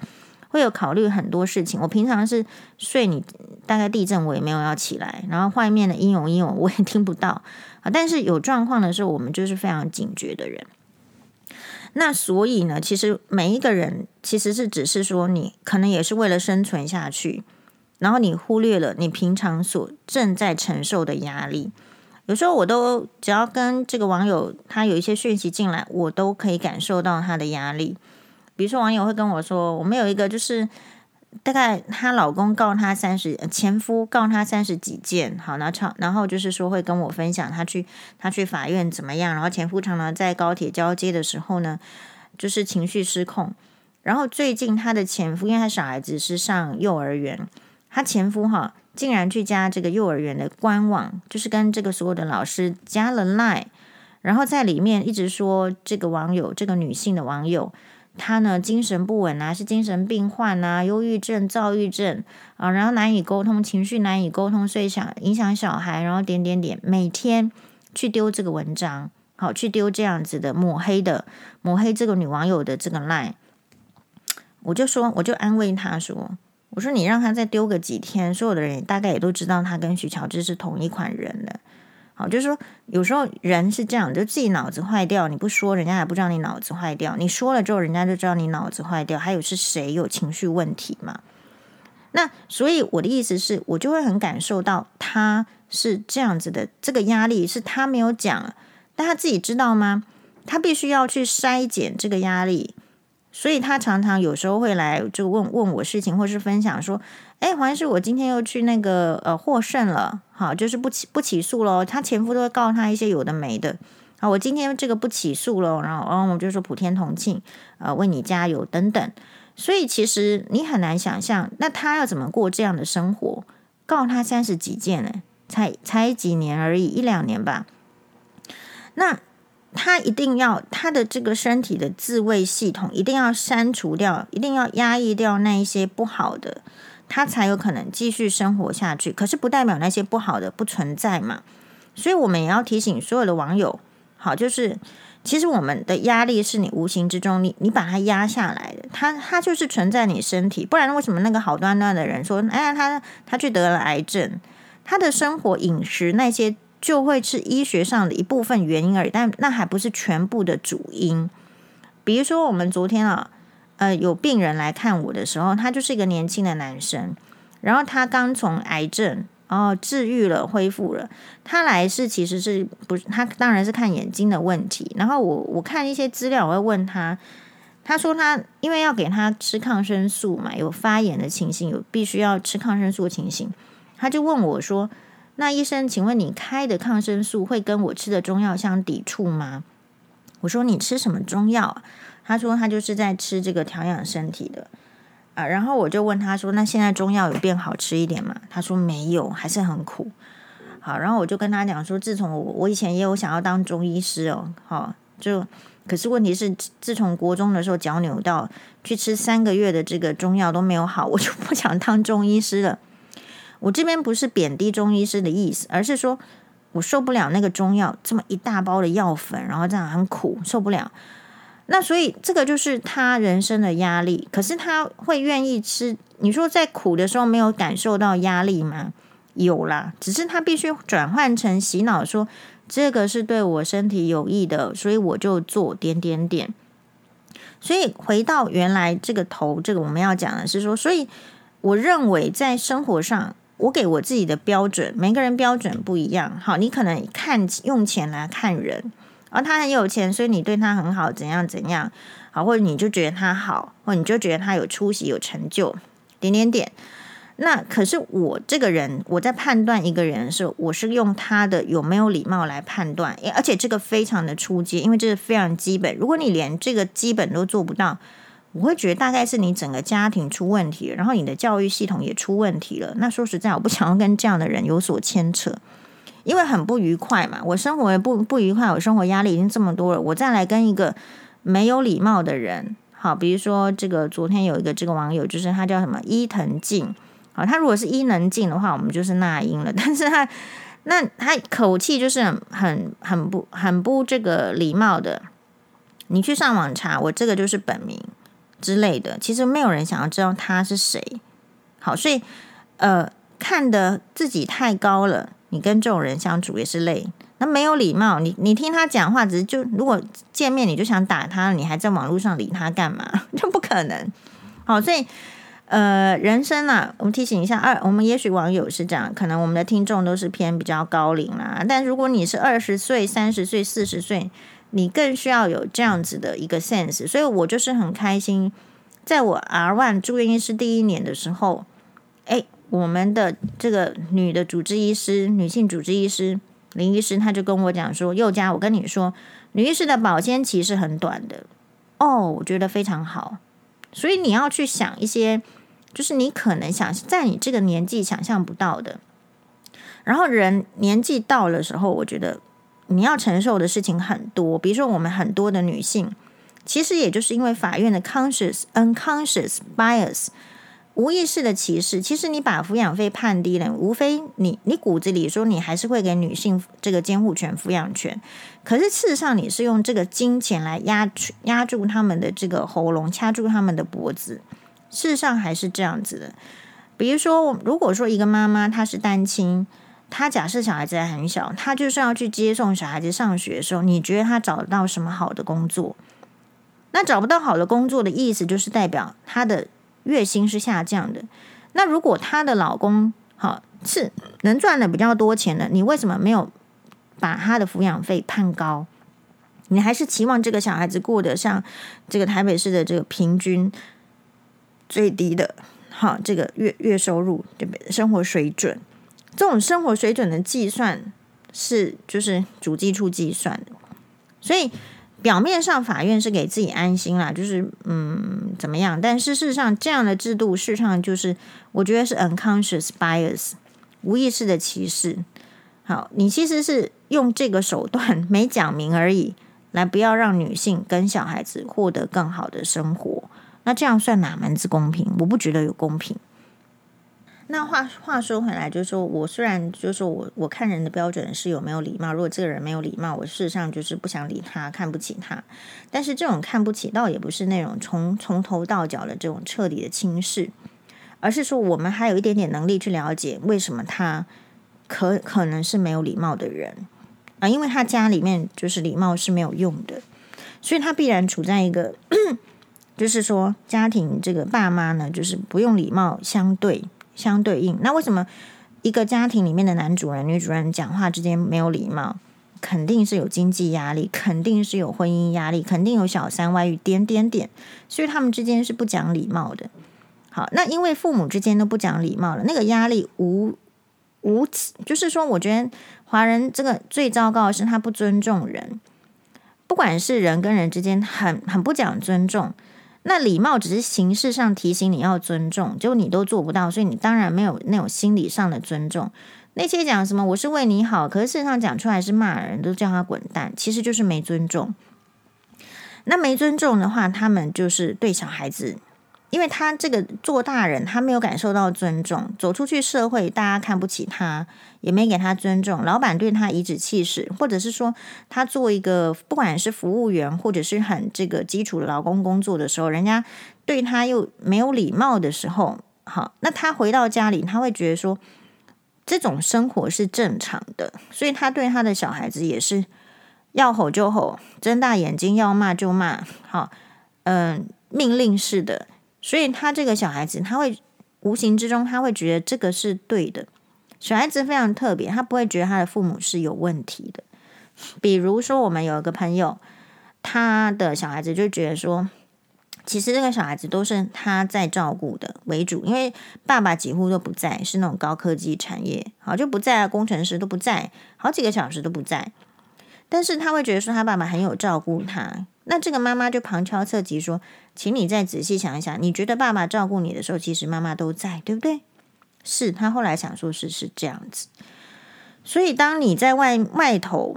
会有考虑很多事情。我平常是睡你大概地震我也没有要起来，然后外面的应有应有我也听不到啊，但是有状况的时候，我们就是非常警觉的人。那所以呢，其实每一个人其实是只是说，你可能也是为了生存下去，然后你忽略了你平常所正在承受的压力。有时候我都只要跟这个网友他有一些讯息进来，我都可以感受到他的压力。比如说网友会跟我说，我们有一个就是大概她老公告她三十，前夫告她三十几件，好，然后常然后就是说会跟我分享她去他去法院怎么样，然后前夫常常在高铁交接的时候呢，就是情绪失控，然后最近她的前夫，因为她小孩子是上幼儿园，她前夫哈竟然去加这个幼儿园的官网，就是跟这个所有的老师加了 Line，然后在里面一直说这个网友，这个女性的网友。他呢，精神不稳啊，是精神病患啊，忧郁症、躁郁症啊，然后难以沟通，情绪难以沟通，所以想影响小孩，然后点点点，每天去丢这个文章，好，去丢这样子的抹黑的，抹黑这个女网友的这个 line，我就说，我就安慰他说，我说你让他再丢个几天，所有的人大概也都知道他跟许乔治是同一款人了。好，就是说，有时候人是这样，就自己脑子坏掉，你不说，人家还不知道你脑子坏掉；你说了之后，人家就知道你脑子坏掉。还有是谁有情绪问题嘛？那所以我的意思是，我就会很感受到他是这样子的，这个压力是他没有讲，但他自己知道吗？他必须要去筛减这个压力，所以他常常有时候会来就问问我事情，或是分享说。哎，好像是我今天又去那个呃获胜了，好，就是不起不起诉喽。他前夫都会告他一些有的没的，好，我今天这个不起诉喽，然后，然后我就说普天同庆，呃，为你加油等等。所以其实你很难想象，那他要怎么过这样的生活？告他三十几件呢，才才几年而已，一两年吧。那他一定要他的这个身体的自卫系统一定要删除掉，一定要压抑掉那一些不好的。他才有可能继续生活下去，可是不代表那些不好的不存在嘛。所以我们也要提醒所有的网友，好，就是其实我们的压力是你无形之中，你你把它压下来的，它它就是存在你身体。不然为什么那个好端端的人说，哎呀，他他去得了癌症，他的生活饮食那些就会是医学上的一部分原因而已，但那还不是全部的主因。比如说我们昨天啊。呃，有病人来看我的时候，他就是一个年轻的男生，然后他刚从癌症哦治愈了，恢复了。他来是其实是不是他当然是看眼睛的问题。然后我我看一些资料，我会问他，他说他因为要给他吃抗生素嘛，有发炎的情形，有必须要吃抗生素的情形，他就问我说：“那医生，请问你开的抗生素会跟我吃的中药相抵触吗？”我说：“你吃什么中药？”他说他就是在吃这个调养身体的啊，然后我就问他说：“那现在中药有变好吃一点吗？”他说没有，还是很苦。好，然后我就跟他讲说：“自从我我以前也有想要当中医师哦，好，就可是问题是自从国中的时候脚扭到去吃三个月的这个中药都没有好，我就不想当中医师了。我这边不是贬低中医师的意思，而是说我受不了那个中药这么一大包的药粉，然后这样很苦，受不了。”那所以这个就是他人生的压力，可是他会愿意吃。你说在苦的时候没有感受到压力吗？有啦，只是他必须转换成洗脑，说这个是对我身体有益的，所以我就做点点点。所以回到原来这个头，这个我们要讲的是说，所以我认为在生活上，我给我自己的标准，每个人标准不一样。好，你可能看用钱来看人。而他很有钱，所以你对他很好，怎样怎样好，或者你就觉得他好，或者你就觉得他有出息、有成就，点点点。那可是我这个人，我在判断一个人的时候，我是用他的有没有礼貌来判断，而且这个非常的初阶，因为这是非常基本。如果你连这个基本都做不到，我会觉得大概是你整个家庭出问题了，然后你的教育系统也出问题了。那说实在，我不想要跟这样的人有所牵扯。因为很不愉快嘛，我生活也不不愉快，我生活压力已经这么多了，我再来跟一个没有礼貌的人，好，比如说这个昨天有一个这个网友，就是他叫什么伊藤静，好，他如果是伊能静的话，我们就是那英了，[laughs] 但是他那他口气就是很很很不很不这个礼貌的，你去上网查，我这个就是本名之类的，其实没有人想要知道他是谁，好，所以呃，看得自己太高了。你跟这种人相处也是累，那没有礼貌。你你听他讲话，只是就如果见面你就想打他，你还在网络上理他干嘛？[laughs] 就不可能。好，所以呃，人生啊，我们提醒一下二，我们也许网友是这样，可能我们的听众都是偏比较高龄啦。但如果你是二十岁、三十岁、四十岁，你更需要有这样子的一个 sense。所以我就是很开心，在我 R one 住院医师第一年的时候，哎，我们的这个女的主治医师，女性主治医师林医师，他就跟我讲说：“宥嘉，我跟你说，女医师的保鲜期是很短的。”哦，我觉得非常好。所以你要去想一些，就是你可能想在你这个年纪想象不到的。然后人年纪到了时候，我觉得你要承受的事情很多。比如说，我们很多的女性，其实也就是因为法院的 conscious unconscious bias 无意识的歧视。其实你把抚养费判低了，无非你你骨子里说你还是会给女性这个监护权、抚养权。可是事实上，你是用这个金钱来压压住他们的这个喉咙，掐住他们的脖子。事实上还是这样子的。比如说，如果说一个妈妈她是单亲。他假设小孩子还很小，他就是要去接送小孩子上学的时候，你觉得他找得到什么好的工作？那找不到好的工作的意思，就是代表他的月薪是下降的。那如果她的老公好是能赚的比较多钱的，你为什么没有把他的抚养费判高？你还是期望这个小孩子过得像这个台北市的这个平均最低的，好这个月月收入对不对？生活水准。这种生活水准的计算是就是主计处计算的，所以表面上法院是给自己安心啦，就是嗯怎么样？但事实上这样的制度，事实上就是我觉得是 unconscious bias 无意识的歧视。好，你其实是用这个手段没讲明而已，来不要让女性跟小孩子获得更好的生活。那这样算哪门子公平？我不觉得有公平。那话话说回来，就是说我虽然就是说我我看人的标准是有没有礼貌，如果这个人没有礼貌，我事实上就是不想理他，看不起他。但是这种看不起，倒也不是那种从从头到脚的这种彻底的轻视，而是说我们还有一点点能力去了解为什么他可可能是没有礼貌的人啊，因为他家里面就是礼貌是没有用的，所以他必然处在一个 [coughs] 就是说家庭这个爸妈呢，就是不用礼貌相对。相对应，那为什么一个家庭里面的男主人、女主人讲话之间没有礼貌？肯定是有经济压力，肯定是有婚姻压力，肯定有小三外遇，点点点，所以他们之间是不讲礼貌的。好，那因为父母之间都不讲礼貌了，那个压力无无，就是说，我觉得华人这个最糟糕的是他不尊重人，不管是人跟人之间很很不讲尊重。那礼貌只是形式上提醒你要尊重，结果你都做不到，所以你当然没有那种心理上的尊重。那些讲什么我是为你好，可是事实上讲出来是骂人，都叫他滚蛋，其实就是没尊重。那没尊重的话，他们就是对小孩子。因为他这个做大人，他没有感受到尊重，走出去社会，大家看不起他，也没给他尊重。老板对他颐指气使，或者是说他做一个不管是服务员，或者是很这个基础的劳工工作的时候，人家对他又没有礼貌的时候，好，那他回到家里，他会觉得说这种生活是正常的，所以他对他的小孩子也是要吼就吼，睁大眼睛要骂就骂，好，嗯，命令式的。所以他这个小孩子，他会无形之中，他会觉得这个是对的。小孩子非常特别，他不会觉得他的父母是有问题的。比如说，我们有一个朋友，他的小孩子就觉得说，其实这个小孩子都是他在照顾的为主，因为爸爸几乎都不在，是那种高科技产业，好就不在，工程师都不在，好几个小时都不在。但是他会觉得说，他爸爸很有照顾他。那这个妈妈就旁敲侧击说：“请你再仔细想一想，你觉得爸爸照顾你的时候，其实妈妈都在，对不对？”是他后来想说是是这样子。所以当你在外外头，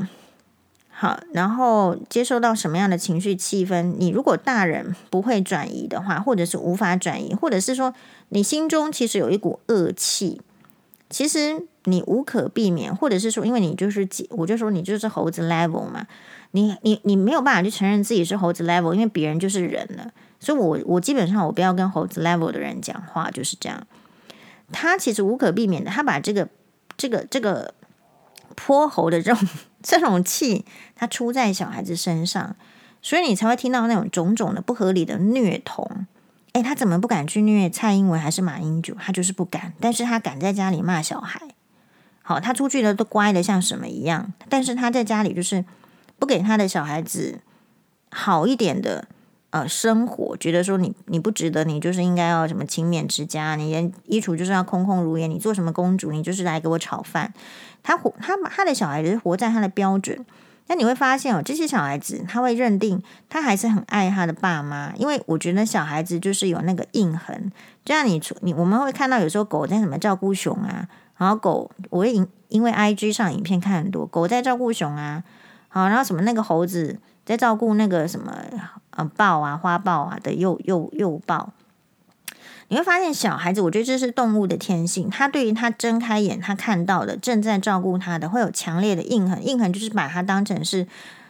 好，然后接受到什么样的情绪气氛，你如果大人不会转移的话，或者是无法转移，或者是说你心中其实有一股恶气，其实你无可避免，或者是说，因为你就是我就说你就是猴子 level 嘛。你你你没有办法去承认自己是猴子 level，因为别人就是人了。所以我，我我基本上我不要跟猴子 level 的人讲话，就是这样。他其实无可避免的，他把这个这个这个泼猴的这种这种气，他出在小孩子身上，所以你才会听到那种种种的不合理的虐童。诶，他怎么不敢去虐蔡英文还是马英九？他就是不敢，但是他敢在家里骂小孩。好，他出去了都乖的像什么一样，但是他在家里就是。不给他的小孩子好一点的呃生活，觉得说你你不值得，你就是应该要什么勤勉持家，你连衣橱就是要空空如也，你做什么公主，你就是来给我炒饭。他活他他的小孩子活在他的标准。那你会发现哦，这些小孩子他会认定他还是很爱他的爸妈，因为我觉得小孩子就是有那个印痕。就像你你我们会看到有时候狗在什么照顾熊啊，然后狗我会因因为 IG 上影片看很多狗在照顾熊啊，好，然后什么那个猴子在照顾那个什么呃豹啊花豹啊的幼幼幼豹。你会发现，小孩子，我觉得这是动物的天性。他对于他睁开眼，他看到的正在照顾他的，会有强烈的印痕。印痕就是把他当成是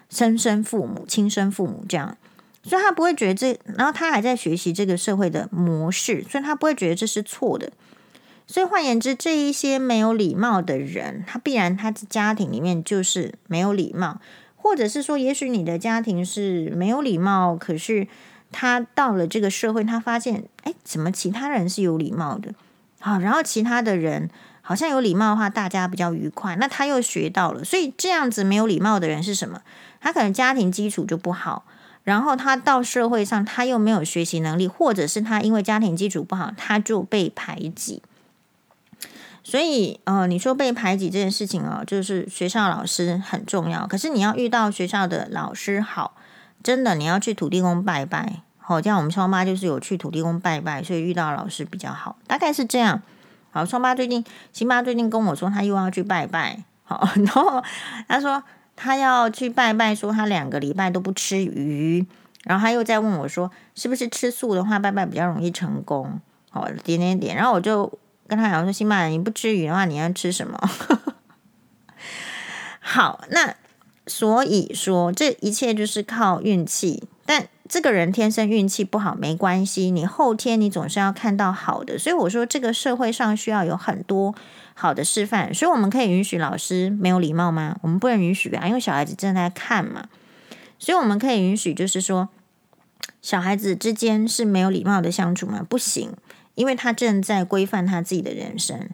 生身父母、亲生父母这样，所以他不会觉得这。然后他还在学习这个社会的模式，所以他不会觉得这是错的。所以换言之，这一些没有礼貌的人，他必然他的家庭里面就是没有礼貌，或者是说，也许你的家庭是没有礼貌，可是。他到了这个社会，他发现，哎，怎么其他人是有礼貌的？好，然后其他的人好像有礼貌的话，大家比较愉快。那他又学到了，所以这样子没有礼貌的人是什么？他可能家庭基础就不好，然后他到社会上他又没有学习能力，或者是他因为家庭基础不好，他就被排挤。所以，呃，你说被排挤这件事情哦，就是学校老师很重要。可是你要遇到学校的老师好。真的，你要去土地公拜拜，好，这样我们双八就是有去土地公拜拜，所以遇到老师比较好，大概是这样。好，双八最近，辛巴最近跟我说他又要去拜拜，好，[laughs] 然后他说他要去拜拜，说他两个礼拜都不吃鱼，然后他又在问我说，是不是吃素的话拜拜比较容易成功？好，点点点，然后我就跟他讲说，辛巴，你不吃鱼的话，你要吃什么？[laughs] 好，那。所以说，这一切就是靠运气。但这个人天生运气不好没关系，你后天你总是要看到好的。所以我说，这个社会上需要有很多好的示范。所以我们可以允许老师没有礼貌吗？我们不能允许啊，因为小孩子正在看嘛。所以我们可以允许，就是说，小孩子之间是没有礼貌的相处吗？不行，因为他正在规范他自己的人生。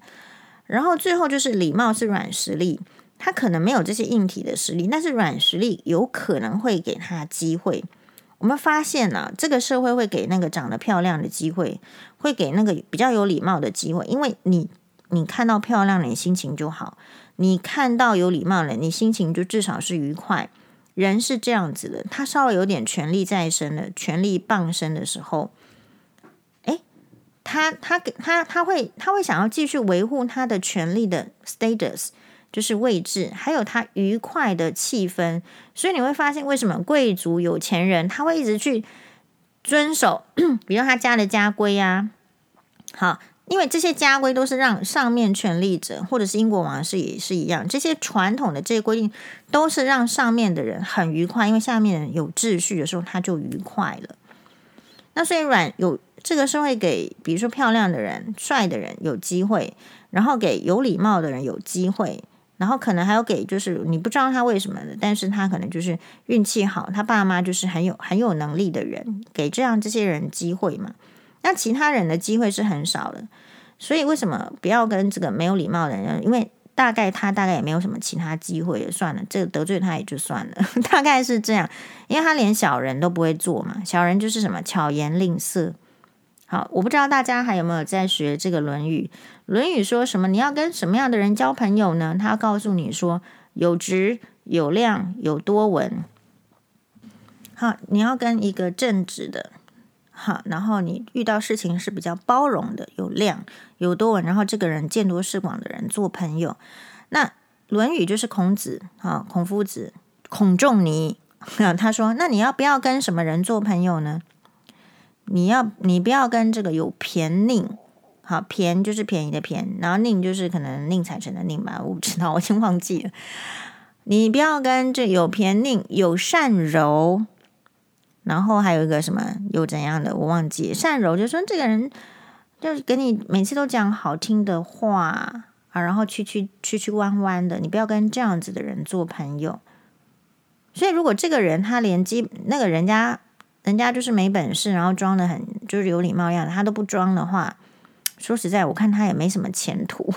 然后最后就是礼貌是软实力。他可能没有这些硬体的实力，但是软实力有可能会给他机会。我们发现呢、啊，这个社会会给那个长得漂亮的机会，会给那个比较有礼貌的机会。因为你，你看到漂亮的，你心情就好；你看到有礼貌的，你心情就至少是愉快。人是这样子的，他稍微有点权力在身的，权力傍身的时候，他他给他他会他会想要继续维护他的权力的 status。就是位置，还有他愉快的气氛，所以你会发现为什么贵族有钱人他会一直去遵守，[clears throat] 比如他家的家规啊，好，因为这些家规都是让上面权力者，或者是英国王室也是一样，这些传统的这些规定都是让上面的人很愉快，因为下面人有秩序的时候他就愉快了。那所以软有这个是会给，比如说漂亮的人、帅的人有机会，然后给有礼貌的人有机会。然后可能还有给，就是你不知道他为什么的，但是他可能就是运气好，他爸妈就是很有很有能力的人，给这样这些人机会嘛。那其他人的机会是很少的，所以为什么不要跟这个没有礼貌的人？因为大概他大概也没有什么其他机会，算了，这个得罪他也就算了，[laughs] 大概是这样，因为他连小人都不会做嘛，小人就是什么巧言令色。好，我不知道大家还有没有在学这个《论语》。《论语》说什么？你要跟什么样的人交朋友呢？他告诉你说：有直、有量、有多闻。好，你要跟一个正直的，好，然后你遇到事情是比较包容的，有量、有多闻，然后这个人见多识广的人做朋友。那《论语》就是孔子啊，孔夫子，孔仲尼，[laughs] 他说：那你要不要跟什么人做朋友呢？你要，你不要跟这个有偏佞。好，便就是便宜的便，然后佞就是可能宁采臣的宁吧，我不知道，我已经忘记了。你不要跟这有偏佞，有善柔，然后还有一个什么有怎样的，我忘记。善柔就说这个人就是给你每次都讲好听的话啊，然后曲曲曲曲弯弯的，你不要跟这样子的人做朋友。所以如果这个人他连基那个人家人家就是没本事，然后装的很就是有礼貌样的，他都不装的话。说实在，我看他也没什么前途。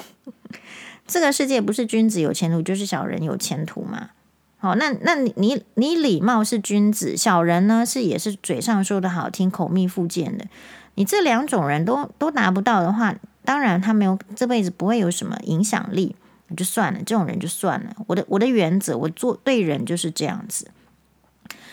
[laughs] 这个世界不是君子有前途，就是小人有前途嘛。好，那那你你你礼貌是君子，小人呢是也是嘴上说的好听，口蜜腹剑的。你这两种人都都达不到的话，当然他没有这辈子不会有什么影响力，就算了，这种人就算了。我的我的原则，我做对人就是这样子。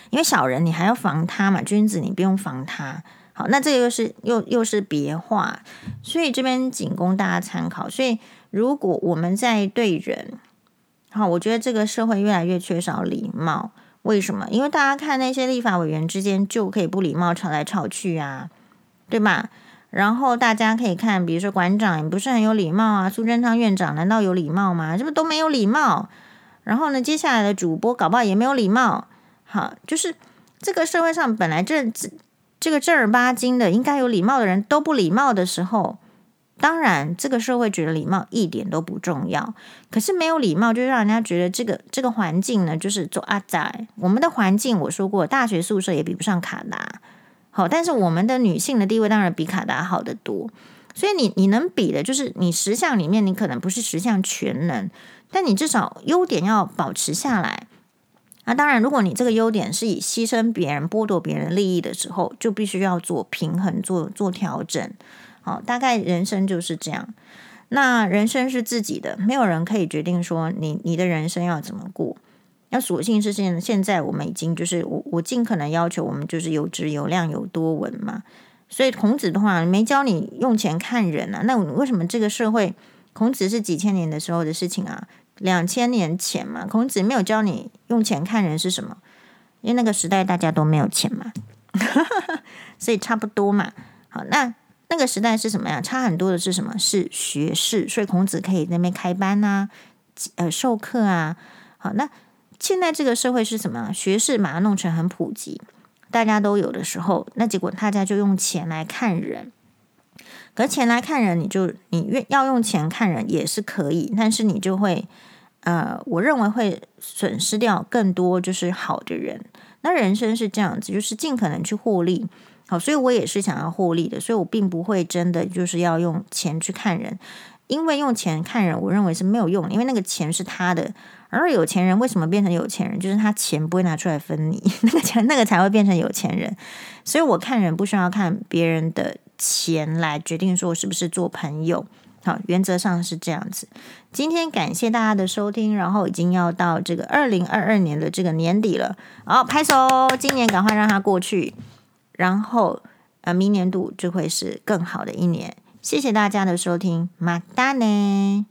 因为小人你还要防他嘛，君子你不用防他。好，那这个又是又又是别话，所以这边仅供大家参考。所以如果我们在对人，好，我觉得这个社会越来越缺少礼貌。为什么？因为大家看那些立法委员之间就可以不礼貌吵来吵去啊，对吧？然后大家可以看，比如说馆长也不是很有礼貌啊，苏贞昌院长难道有礼貌吗？是不都没有礼貌？然后呢，接下来的主播搞不好也没有礼貌。好，就是这个社会上本来这这。这个正儿八经的应该有礼貌的人都不礼貌的时候，当然这个社会觉得礼貌一点都不重要。可是没有礼貌，就让人家觉得这个这个环境呢，就是做阿仔。我们的环境我说过，大学宿舍也比不上卡达。好，但是我们的女性的地位当然比卡达好得多。所以你你能比的就是你十项里面，你可能不是十项全能，但你至少优点要保持下来。那当然，如果你这个优点是以牺牲别人、剥夺别人利益的时候，就必须要做平衡、做做调整。好，大概人生就是这样。那人生是自己的，没有人可以决定说你你的人生要怎么过。那所幸是现现在我们已经就是我我尽可能要求我们就是有质有量有多稳嘛。所以孔子的话没教你用钱看人啊，那为什么这个社会孔子是几千年的时候的事情啊？两千年前嘛，孔子没有教你用钱看人是什么，因为那个时代大家都没有钱嘛，[laughs] 所以差不多嘛。好，那那个时代是什么呀？差很多的是什么？是学士，所以孔子可以在那边开班啊，呃，授课啊。好，那现在这个社会是什么？学士把它弄成很普及，大家都有的时候，那结果大家就用钱来看人。可钱来看人，你就你愿要用钱看人也是可以，但是你就会，呃，我认为会损失掉更多就是好的人。那人生是这样子，就是尽可能去获利。好，所以我也是想要获利的，所以我并不会真的就是要用钱去看人，因为用钱看人，我认为是没有用，因为那个钱是他的。而有钱人为什么变成有钱人？就是他钱不会拿出来分你，[laughs] 那个钱那个才会变成有钱人。所以我看人不需要看别人的。钱来决定说是不是做朋友，好，原则上是这样子。今天感谢大家的收听，然后已经要到这个二零二二年的这个年底了，好，拍手，今年赶快让它过去，然后呃，明年度就会是更好的一年。谢谢大家的收听，马达呢。